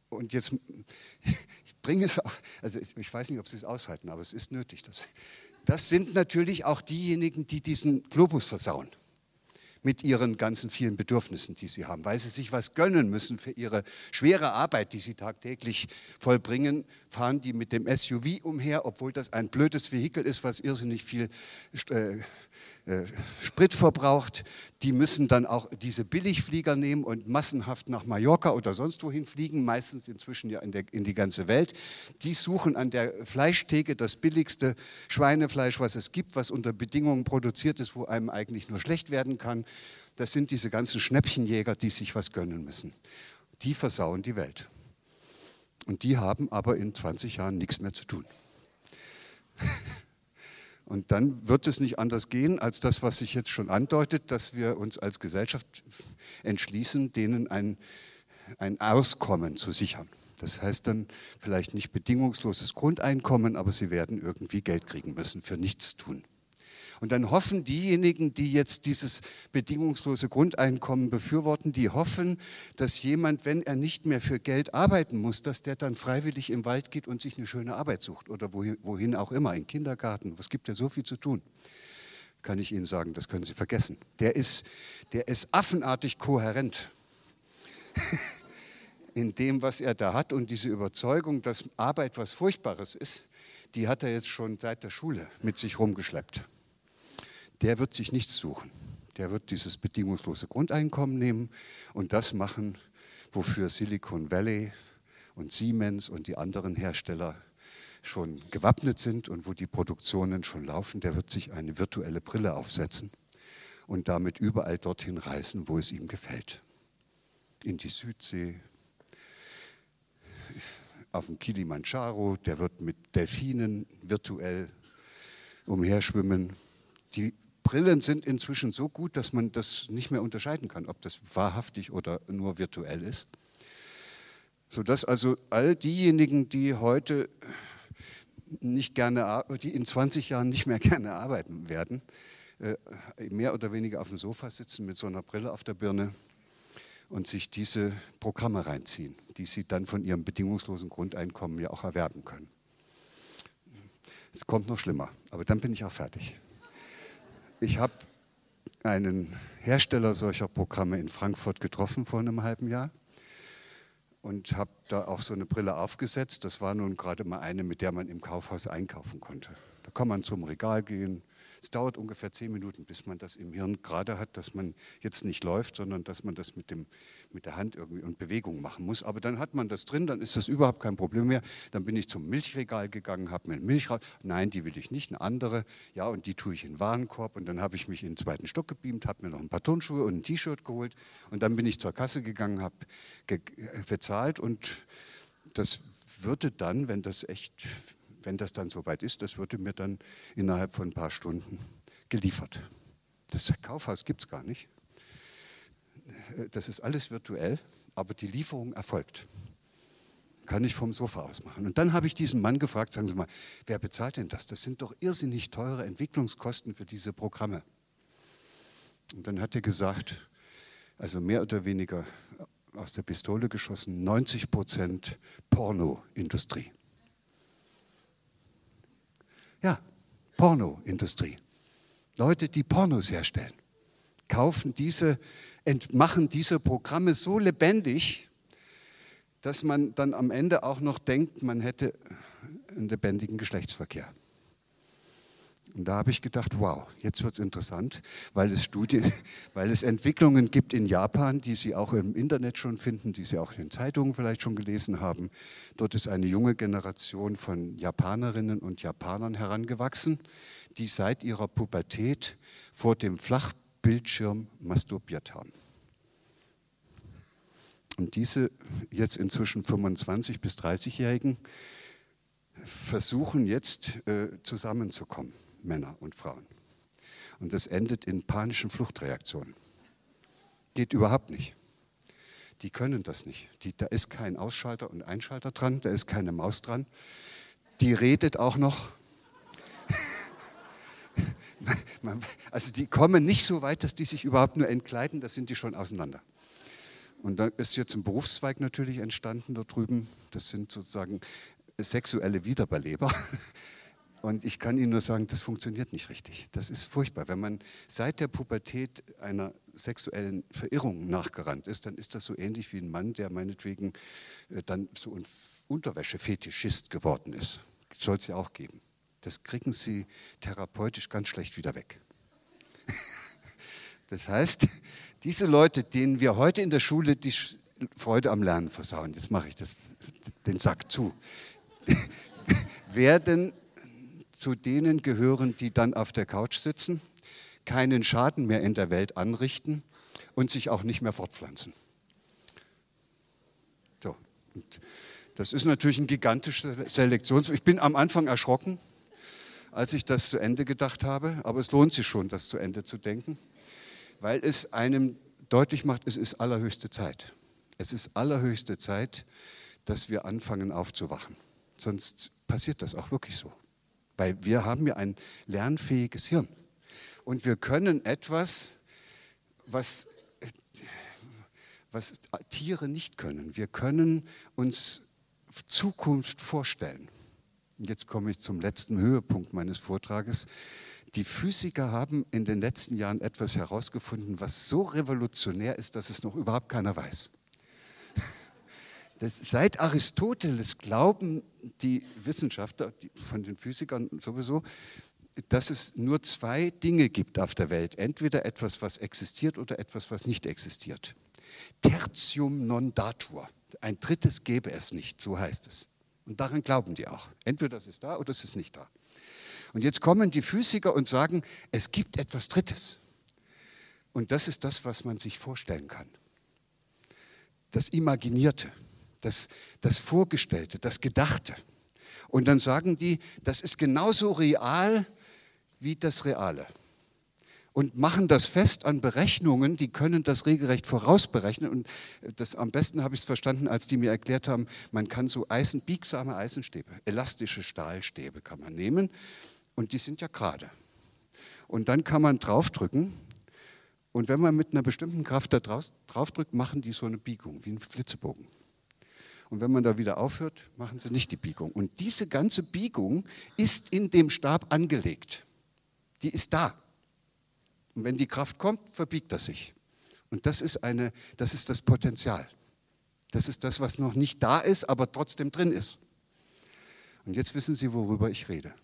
Und jetzt, ich bringe es auch, also ich weiß nicht, ob Sie es aushalten, aber es ist nötig. Das, das sind natürlich auch diejenigen, die diesen Globus versauen mit ihren ganzen vielen Bedürfnissen, die sie haben. Weil sie sich was gönnen müssen für ihre schwere Arbeit, die sie tagtäglich vollbringen, fahren die mit dem SUV umher, obwohl das ein blödes Vehikel ist, was irrsinnig viel äh, Sprit verbraucht, die müssen dann auch diese Billigflieger nehmen und massenhaft nach Mallorca oder sonst wohin fliegen, meistens inzwischen ja in, der, in die ganze Welt. Die suchen an der Fleischtheke das billigste Schweinefleisch, was es gibt, was unter Bedingungen produziert ist, wo einem eigentlich nur schlecht werden kann. Das sind diese ganzen Schnäppchenjäger, die sich was gönnen müssen. Die versauen die Welt. Und die haben aber in 20 Jahren nichts mehr zu tun. Und dann wird es nicht anders gehen, als das, was sich jetzt schon andeutet, dass wir uns als Gesellschaft entschließen, denen ein, ein Auskommen zu sichern. Das heißt dann vielleicht nicht bedingungsloses Grundeinkommen, aber sie werden irgendwie Geld kriegen müssen für nichts tun. Und dann hoffen diejenigen, die jetzt dieses bedingungslose Grundeinkommen befürworten, die hoffen, dass jemand, wenn er nicht mehr für Geld arbeiten muss, dass der dann freiwillig im Wald geht und sich eine schöne Arbeit sucht oder wohin, auch immer, in Kindergarten. Es gibt ja so viel zu tun. Kann ich Ihnen sagen, das können Sie vergessen. Der ist, der ist affenartig kohärent in dem, was er da hat. Und diese Überzeugung, dass Arbeit was Furchtbares ist, die hat er jetzt schon seit der Schule mit sich rumgeschleppt der wird sich nichts suchen. Der wird dieses bedingungslose Grundeinkommen nehmen und das machen, wofür Silicon Valley und Siemens und die anderen Hersteller schon gewappnet sind und wo die Produktionen schon laufen. Der wird sich eine virtuelle Brille aufsetzen und damit überall dorthin reisen, wo es ihm gefällt. In die Südsee, auf dem Kilimanjaro, der wird mit Delfinen virtuell umherschwimmen. Die Brillen sind inzwischen so gut, dass man das nicht mehr unterscheiden kann, ob das wahrhaftig oder nur virtuell ist. Sodass also all diejenigen, die heute nicht gerne, die in 20 Jahren nicht mehr gerne arbeiten werden, äh, mehr oder weniger auf dem Sofa sitzen mit so einer Brille auf der Birne und sich diese Programme reinziehen, die sie dann von ihrem bedingungslosen Grundeinkommen ja auch erwerben können. Es kommt noch schlimmer, aber dann bin ich auch fertig. Ich habe einen Hersteller solcher Programme in Frankfurt getroffen vor einem halben Jahr und habe da auch so eine Brille aufgesetzt. Das war nun gerade mal eine, mit der man im Kaufhaus einkaufen konnte. Da kann man zum Regal gehen, es dauert ungefähr zehn Minuten, bis man das im Hirn gerade hat, dass man jetzt nicht läuft, sondern dass man das mit, dem, mit der Hand irgendwie und Bewegung machen muss. Aber dann hat man das drin, dann ist das überhaupt kein Problem mehr. Dann bin ich zum Milchregal gegangen, habe mir eine Milch. Nein, die will ich nicht, eine andere. Ja, und die tue ich in den Warenkorb. Und dann habe ich mich in den zweiten Stock gebeamt, habe mir noch ein paar Turnschuhe und ein T-Shirt geholt. Und dann bin ich zur Kasse gegangen, habe ge bezahlt. Und das würde dann, wenn das echt wenn das dann soweit ist, das würde mir dann innerhalb von ein paar Stunden geliefert. Das Kaufhaus gibt es gar nicht. Das ist alles virtuell, aber die Lieferung erfolgt. Kann ich vom Sofa aus machen. Und dann habe ich diesen Mann gefragt, sagen Sie mal, wer bezahlt denn das? Das sind doch irrsinnig teure Entwicklungskosten für diese Programme. Und dann hat er gesagt, also mehr oder weniger aus der Pistole geschossen, 90 Prozent Pornoindustrie. Ja, Pornoindustrie. Leute, die Pornos herstellen, kaufen diese, machen diese Programme so lebendig, dass man dann am Ende auch noch denkt, man hätte einen lebendigen Geschlechtsverkehr. Und da habe ich gedacht, wow, jetzt wird es interessant, weil es Studien, weil es Entwicklungen gibt in Japan, die Sie auch im Internet schon finden, die Sie auch in Zeitungen vielleicht schon gelesen haben. Dort ist eine junge Generation von Japanerinnen und Japanern herangewachsen, die seit ihrer Pubertät vor dem Flachbildschirm masturbiert haben. Und diese jetzt inzwischen 25 bis 30-Jährigen versuchen jetzt äh, zusammenzukommen. Männer und Frauen. Und das endet in panischen Fluchtreaktionen. Geht überhaupt nicht. Die können das nicht. Die, da ist kein Ausschalter und Einschalter dran, da ist keine Maus dran. Die redet auch noch. Also die kommen nicht so weit, dass die sich überhaupt nur entkleiden, da sind die schon auseinander. Und da ist jetzt ein Berufszweig natürlich entstanden da drüben. Das sind sozusagen sexuelle Wiederbeleber. Und ich kann Ihnen nur sagen, das funktioniert nicht richtig. Das ist furchtbar. Wenn man seit der Pubertät einer sexuellen Verirrung nachgerannt ist, dann ist das so ähnlich wie ein Mann, der meinetwegen äh, dann so ein Unterwäschefetischist geworden ist. Soll es ja auch geben. Das kriegen Sie therapeutisch ganz schlecht wieder weg. Das heißt, diese Leute, denen wir heute in der Schule die Freude am Lernen versauen, jetzt mache ich das, den Sack zu, werden zu denen gehören, die dann auf der Couch sitzen, keinen Schaden mehr in der Welt anrichten und sich auch nicht mehr fortpflanzen. So. Und Das ist natürlich ein gigantischer Selektions... Ich bin am Anfang erschrocken, als ich das zu Ende gedacht habe, aber es lohnt sich schon, das zu Ende zu denken, weil es einem deutlich macht, es ist allerhöchste Zeit. Es ist allerhöchste Zeit, dass wir anfangen aufzuwachen. Sonst passiert das auch wirklich so. Weil wir haben ja ein lernfähiges Hirn. Und wir können etwas, was, was Tiere nicht können. Wir können uns Zukunft vorstellen. Jetzt komme ich zum letzten Höhepunkt meines Vortrages. Die Physiker haben in den letzten Jahren etwas herausgefunden, was so revolutionär ist, dass es noch überhaupt keiner weiß. Das, seit Aristoteles glauben die Wissenschaftler, die, von den Physikern sowieso, dass es nur zwei Dinge gibt auf der Welt. Entweder etwas, was existiert oder etwas, was nicht existiert. Tertium non datur. Ein drittes gäbe es nicht, so heißt es. Und daran glauben die auch. Entweder das ist da oder es ist nicht da. Und jetzt kommen die Physiker und sagen, es gibt etwas Drittes. Und das ist das, was man sich vorstellen kann. Das Imaginierte das, das Vorgestellte, das Gedachte. Und dann sagen die, das ist genauso real wie das Reale. Und machen das fest an Berechnungen, die können das regelrecht vorausberechnen. Und das, am besten habe ich es verstanden, als die mir erklärt haben, man kann so Eisen, biegsame Eisenstäbe, elastische Stahlstäbe kann man nehmen und die sind ja gerade. Und dann kann man draufdrücken und wenn man mit einer bestimmten Kraft da draufdrückt, machen die so eine Biegung, wie ein Flitzebogen. Und wenn man da wieder aufhört, machen sie nicht die Biegung. Und diese ganze Biegung ist in dem Stab angelegt. Die ist da. Und wenn die Kraft kommt, verbiegt er sich. Und das ist, eine, das ist das Potenzial. Das ist das, was noch nicht da ist, aber trotzdem drin ist. Und jetzt wissen Sie, worüber ich rede.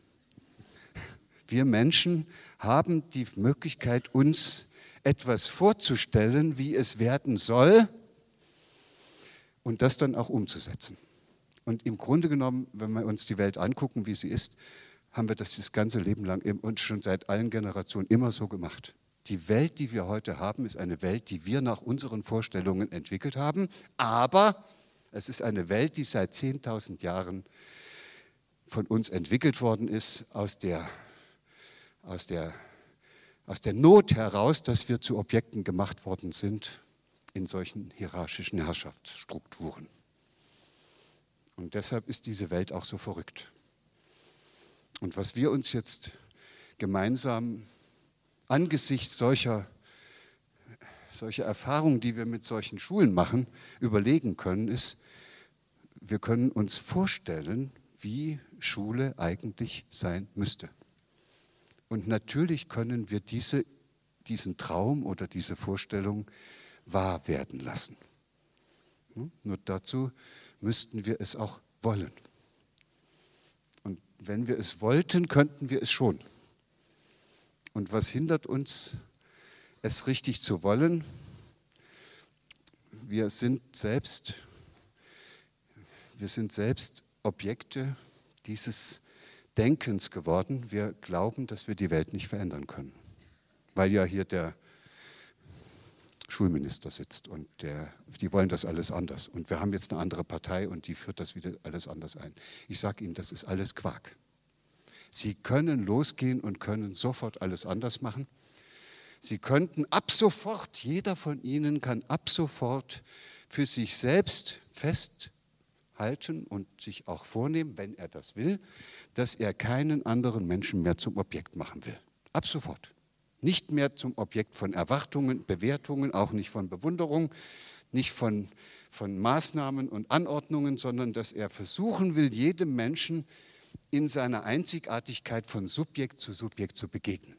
Wir Menschen haben die Möglichkeit, uns etwas vorzustellen, wie es werden soll, und das dann auch umzusetzen. Und im Grunde genommen, wenn wir uns die Welt angucken, wie sie ist, haben wir das das ganze Leben lang und schon seit allen Generationen immer so gemacht. Die Welt, die wir heute haben, ist eine Welt, die wir nach unseren Vorstellungen entwickelt haben, aber es ist eine Welt, die seit 10.000 Jahren von uns entwickelt worden ist, aus der, aus, der, aus der Not heraus, dass wir zu Objekten gemacht worden sind in solchen hierarchischen Herrschaftsstrukturen. Und deshalb ist diese Welt auch so verrückt. Und was wir uns jetzt gemeinsam angesichts solcher, solcher Erfahrungen, die wir mit solchen Schulen machen, überlegen können, ist, wir können uns vorstellen, wie Schule eigentlich sein müsste. Und natürlich können wir diese, diesen Traum oder diese Vorstellung wahr werden lassen. Hm? Nur dazu müssten wir es auch wollen. Wenn wir es wollten, könnten wir es schon. Und was hindert uns, es richtig zu wollen? Wir sind selbst, wir sind selbst Objekte dieses Denkens geworden. Wir glauben, dass wir die Welt nicht verändern können. Weil ja hier der Schulminister sitzt und der, die wollen das alles anders. Und wir haben jetzt eine andere Partei und die führt das wieder alles anders ein. Ich sage Ihnen, das ist alles Quark. Sie können losgehen und können sofort alles anders machen. Sie könnten ab sofort, jeder von Ihnen kann ab sofort für sich selbst festhalten und sich auch vornehmen, wenn er das will, dass er keinen anderen Menschen mehr zum Objekt machen will. Ab sofort. Nicht mehr zum Objekt von Erwartungen, Bewertungen, auch nicht von Bewunderung, nicht von, von Maßnahmen und Anordnungen, sondern dass er versuchen will, jedem Menschen in seiner Einzigartigkeit von Subjekt zu Subjekt zu begegnen.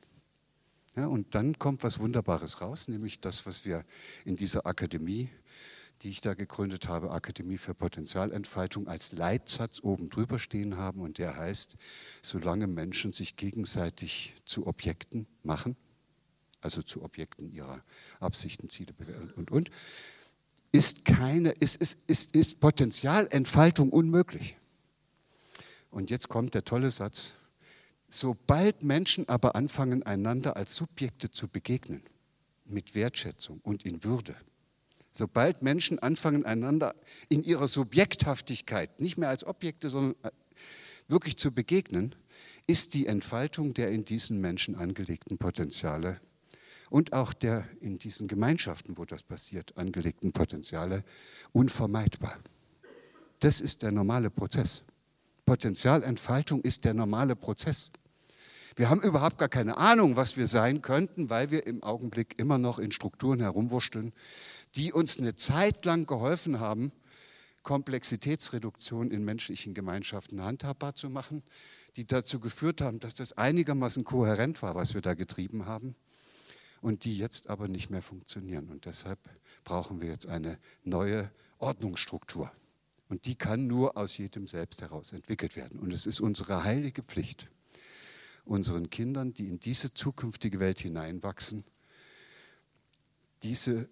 Ja, und dann kommt was Wunderbares raus, nämlich das, was wir in dieser Akademie, die ich da gegründet habe, Akademie für Potenzialentfaltung, als Leitsatz oben drüber stehen haben. Und der heißt, solange Menschen sich gegenseitig zu Objekten machen, also zu Objekten ihrer Absichten, Ziele und, und, ist, keine, ist, ist, ist, ist Potenzialentfaltung unmöglich. Und jetzt kommt der tolle Satz. Sobald Menschen aber anfangen, einander als Subjekte zu begegnen, mit Wertschätzung und in Würde, Sobald Menschen anfangen, einander in ihrer Subjekthaftigkeit, nicht mehr als Objekte, sondern wirklich zu begegnen, ist die Entfaltung der in diesen Menschen angelegten Potenziale und auch der in diesen Gemeinschaften, wo das passiert, angelegten Potenziale unvermeidbar. Das ist der normale Prozess. Potenzialentfaltung ist der normale Prozess. Wir haben überhaupt gar keine Ahnung, was wir sein könnten, weil wir im Augenblick immer noch in Strukturen herumwurschteln, die uns eine Zeit lang geholfen haben, Komplexitätsreduktion in menschlichen Gemeinschaften handhabbar zu machen, die dazu geführt haben, dass das einigermaßen kohärent war, was wir da getrieben haben, und die jetzt aber nicht mehr funktionieren. Und deshalb brauchen wir jetzt eine neue Ordnungsstruktur. Und die kann nur aus jedem Selbst heraus entwickelt werden. Und es ist unsere heilige Pflicht, unseren Kindern, die in diese zukünftige Welt hineinwachsen, diese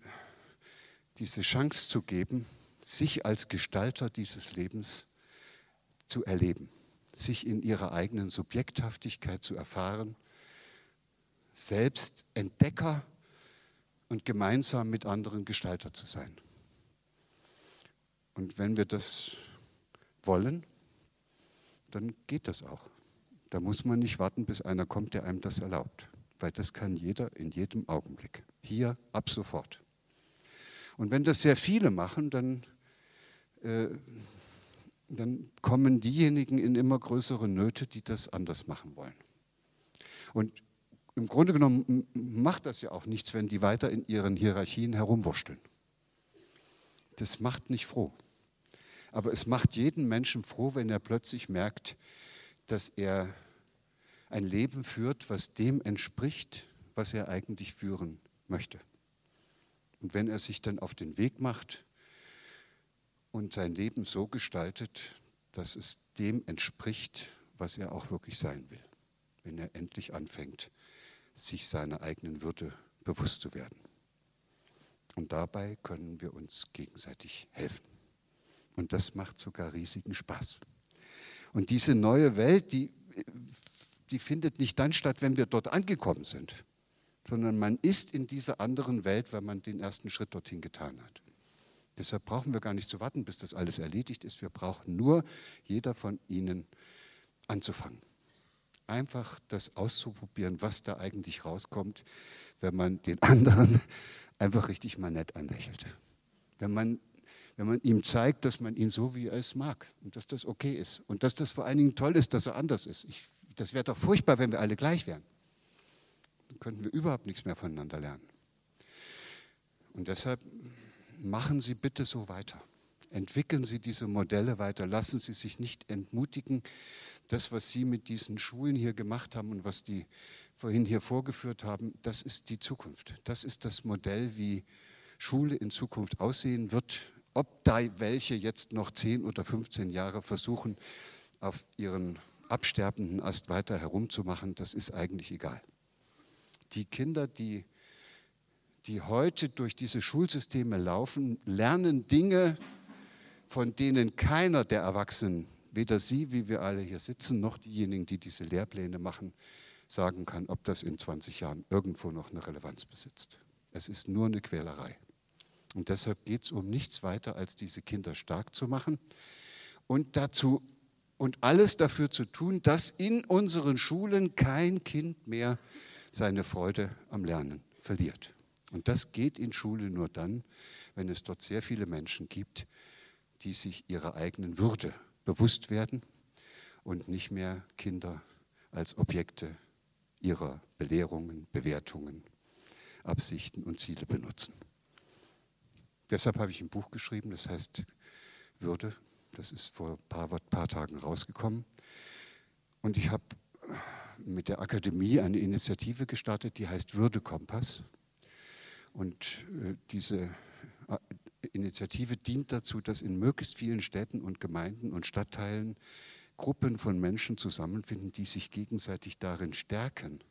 diese Chance zu geben, sich als Gestalter dieses Lebens zu erleben, sich in ihrer eigenen Subjekthaftigkeit zu erfahren, selbst Entdecker und gemeinsam mit anderen Gestalter zu sein. Und wenn wir das wollen, dann geht das auch. Da muss man nicht warten, bis einer kommt, der einem das erlaubt, weil das kann jeder in jedem Augenblick, hier ab sofort. Und wenn das sehr viele machen, dann, äh, dann kommen diejenigen in immer größere Nöte, die das anders machen wollen. Und im Grunde genommen macht das ja auch nichts, wenn die weiter in ihren Hierarchien herumwurschteln. Das macht nicht froh. Aber es macht jeden Menschen froh, wenn er plötzlich merkt, dass er ein Leben führt, was dem entspricht, was er eigentlich führen möchte. Und wenn er sich dann auf den Weg macht und sein Leben so gestaltet, dass es dem entspricht, was er auch wirklich sein will. Wenn er endlich anfängt, sich seiner eigenen Würde bewusst zu werden. Und dabei können wir uns gegenseitig helfen. Und das macht sogar riesigen Spaß. Und diese neue Welt, die, die findet nicht dann statt, wenn wir dort angekommen sind sondern man ist in dieser anderen Welt, wenn man den ersten Schritt dorthin getan hat. Deshalb brauchen wir gar nicht zu warten, bis das alles erledigt ist. Wir brauchen nur jeder von Ihnen anzufangen. Einfach das auszuprobieren, was da eigentlich rauskommt, wenn man den anderen einfach richtig mal nett anlächelt. Wenn man, wenn man ihm zeigt, dass man ihn so wie er es mag und dass das okay ist und dass das vor allen Dingen toll ist, dass er anders ist. Ich, das wäre doch furchtbar, wenn wir alle gleich wären dann könnten wir überhaupt nichts mehr voneinander lernen. Und deshalb machen Sie bitte so weiter. Entwickeln Sie diese Modelle weiter. Lassen Sie sich nicht entmutigen. Das, was Sie mit diesen Schulen hier gemacht haben und was die vorhin hier vorgeführt haben, das ist die Zukunft. Das ist das Modell, wie Schule in Zukunft aussehen wird. Ob da welche jetzt noch 10 oder 15 Jahre versuchen, auf ihren absterbenden Ast weiter herumzumachen, das ist eigentlich egal die Kinder, die, die heute durch diese Schulsysteme laufen, lernen Dinge, von denen keiner der Erwachsenen, weder Sie, wie wir alle hier sitzen, noch diejenigen, die diese Lehrpläne machen, sagen kann, ob das in 20 Jahren irgendwo noch eine Relevanz besitzt. Es ist nur eine Quälerei. Und deshalb geht es um nichts weiter, als diese Kinder stark zu machen und dazu und alles dafür zu tun, dass in unseren Schulen kein Kind mehr seine Freude am Lernen verliert. Und das geht in Schule nur dann, wenn es dort sehr viele Menschen gibt, die sich ihrer eigenen Würde bewusst werden und nicht mehr Kinder als Objekte ihrer Belehrungen, Bewertungen, Absichten und Ziele benutzen. Deshalb habe ich ein Buch geschrieben, das heißt Würde. Das ist vor ein paar, paar Tagen rausgekommen. Und ich habe mit der Akademie eine Initiative gestartet, die heißt Würdekompass. Und äh, diese Initiative dient dazu, dass in möglichst vielen Städten und Gemeinden und Stadtteilen Gruppen von Menschen zusammenfinden, die sich gegenseitig darin stärken,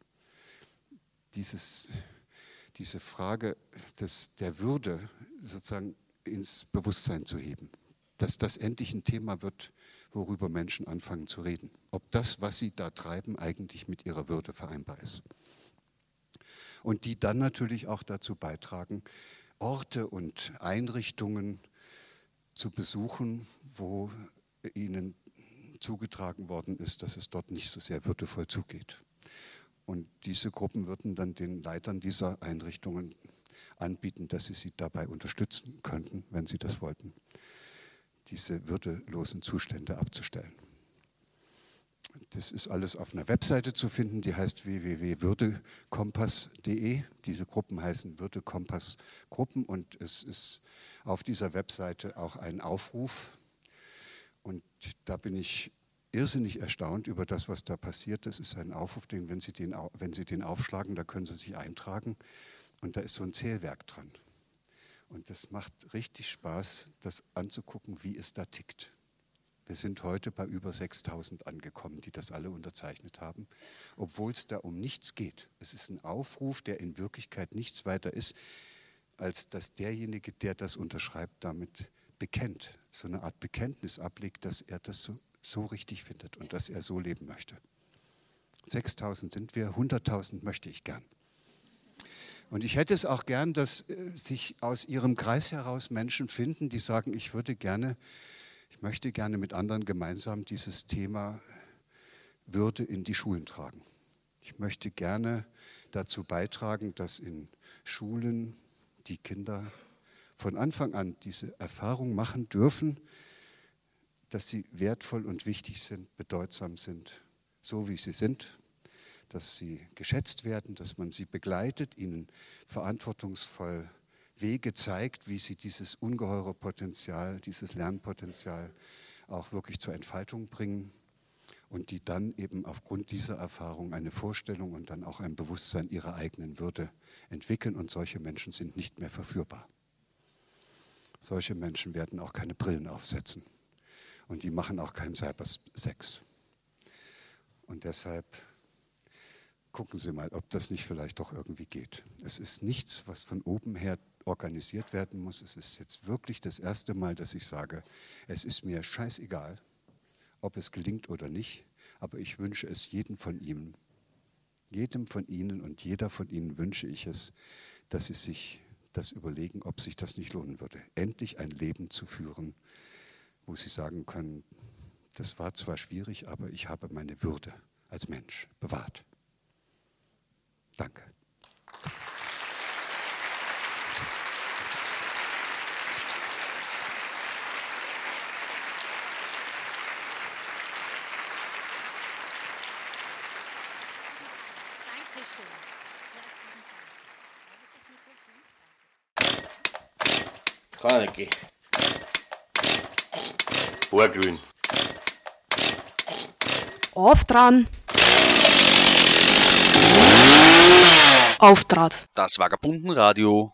dieses, diese Frage des, der Würde sozusagen ins Bewusstsein zu heben. Dass das endlich ein Thema wird, worüber Menschen anfangen zu reden. Ob das, was sie da treiben, eigentlich mit ihrer Würde vereinbar ist. Und die dann natürlich auch dazu beitragen, Orte und Einrichtungen zu besuchen, wo ihnen zugetragen worden ist, dass es dort nicht so sehr würdevoll zugeht. Und diese Gruppen würden dann den Leitern dieser Einrichtungen anbieten, dass sie sie dabei unterstützen könnten, wenn sie das wollten, diese würdelosen Zustände abzustellen. Das ist alles auf einer Webseite zu finden, die heißt www.würdekompass.de. Diese Gruppen heißen Würdekompass-Gruppen und es ist auf dieser Webseite auch ein Aufruf. Und da bin ich irrsinnig erstaunt über das, was da passiert. Das ist ein Aufruf, den, wenn Sie den, wenn Sie den aufschlagen, da können Sie sich eintragen. Und da ist so ein Zählwerk dran. Und das macht richtig Spaß, das anzugucken, wie es da tickt. Wir sind heute bei über 6000 angekommen, die das alle unterzeichnet haben, obwohl es da um nichts geht. Es ist ein Aufruf, der in Wirklichkeit nichts weiter ist, als dass derjenige, der das unterschreibt, damit bekennt, so eine Art Bekenntnis ablegt, dass er das so, so richtig findet und dass er so leben möchte. 6000 sind wir, 100.000 möchte ich gern. Und ich hätte es auch gern, dass äh, sich aus Ihrem Kreis heraus Menschen finden, die sagen, ich würde gerne ich möchte gerne mit anderen gemeinsam dieses Thema Würde in die Schulen tragen. Ich möchte gerne dazu beitragen, dass in Schulen die Kinder von Anfang an diese Erfahrung machen dürfen, dass sie wertvoll und wichtig sind, bedeutsam sind, so wie sie sind, dass sie geschätzt werden, dass man sie begleitet, ihnen verantwortungsvoll Wege zeigt, wie sie dieses ungeheure Potenzial, dieses Lernpotenzial auch wirklich zur Entfaltung bringen und die dann eben aufgrund dieser Erfahrung eine Vorstellung und dann auch ein Bewusstsein ihrer eigenen Würde entwickeln und solche Menschen sind nicht mehr verführbar. Solche Menschen werden auch keine Brillen aufsetzen und die machen auch keinen Cybersex. Und deshalb gucken Sie mal, ob das nicht vielleicht doch irgendwie geht. Es ist nichts, was von oben her organisiert werden muss. Es ist jetzt wirklich das erste Mal, dass ich sage, es ist mir scheißegal, ob es gelingt oder nicht, aber ich wünsche es jedem von Ihnen. Jedem von Ihnen und jeder von Ihnen wünsche ich es, dass Sie sich das überlegen, ob sich das nicht lohnen würde, endlich ein Leben zu führen, wo Sie sagen können, das war zwar schwierig, aber ich habe meine Würde als Mensch bewahrt. Danke. Kaneki. Ohrgrün. Auf dran. Auftrat. Das Vagabundenradio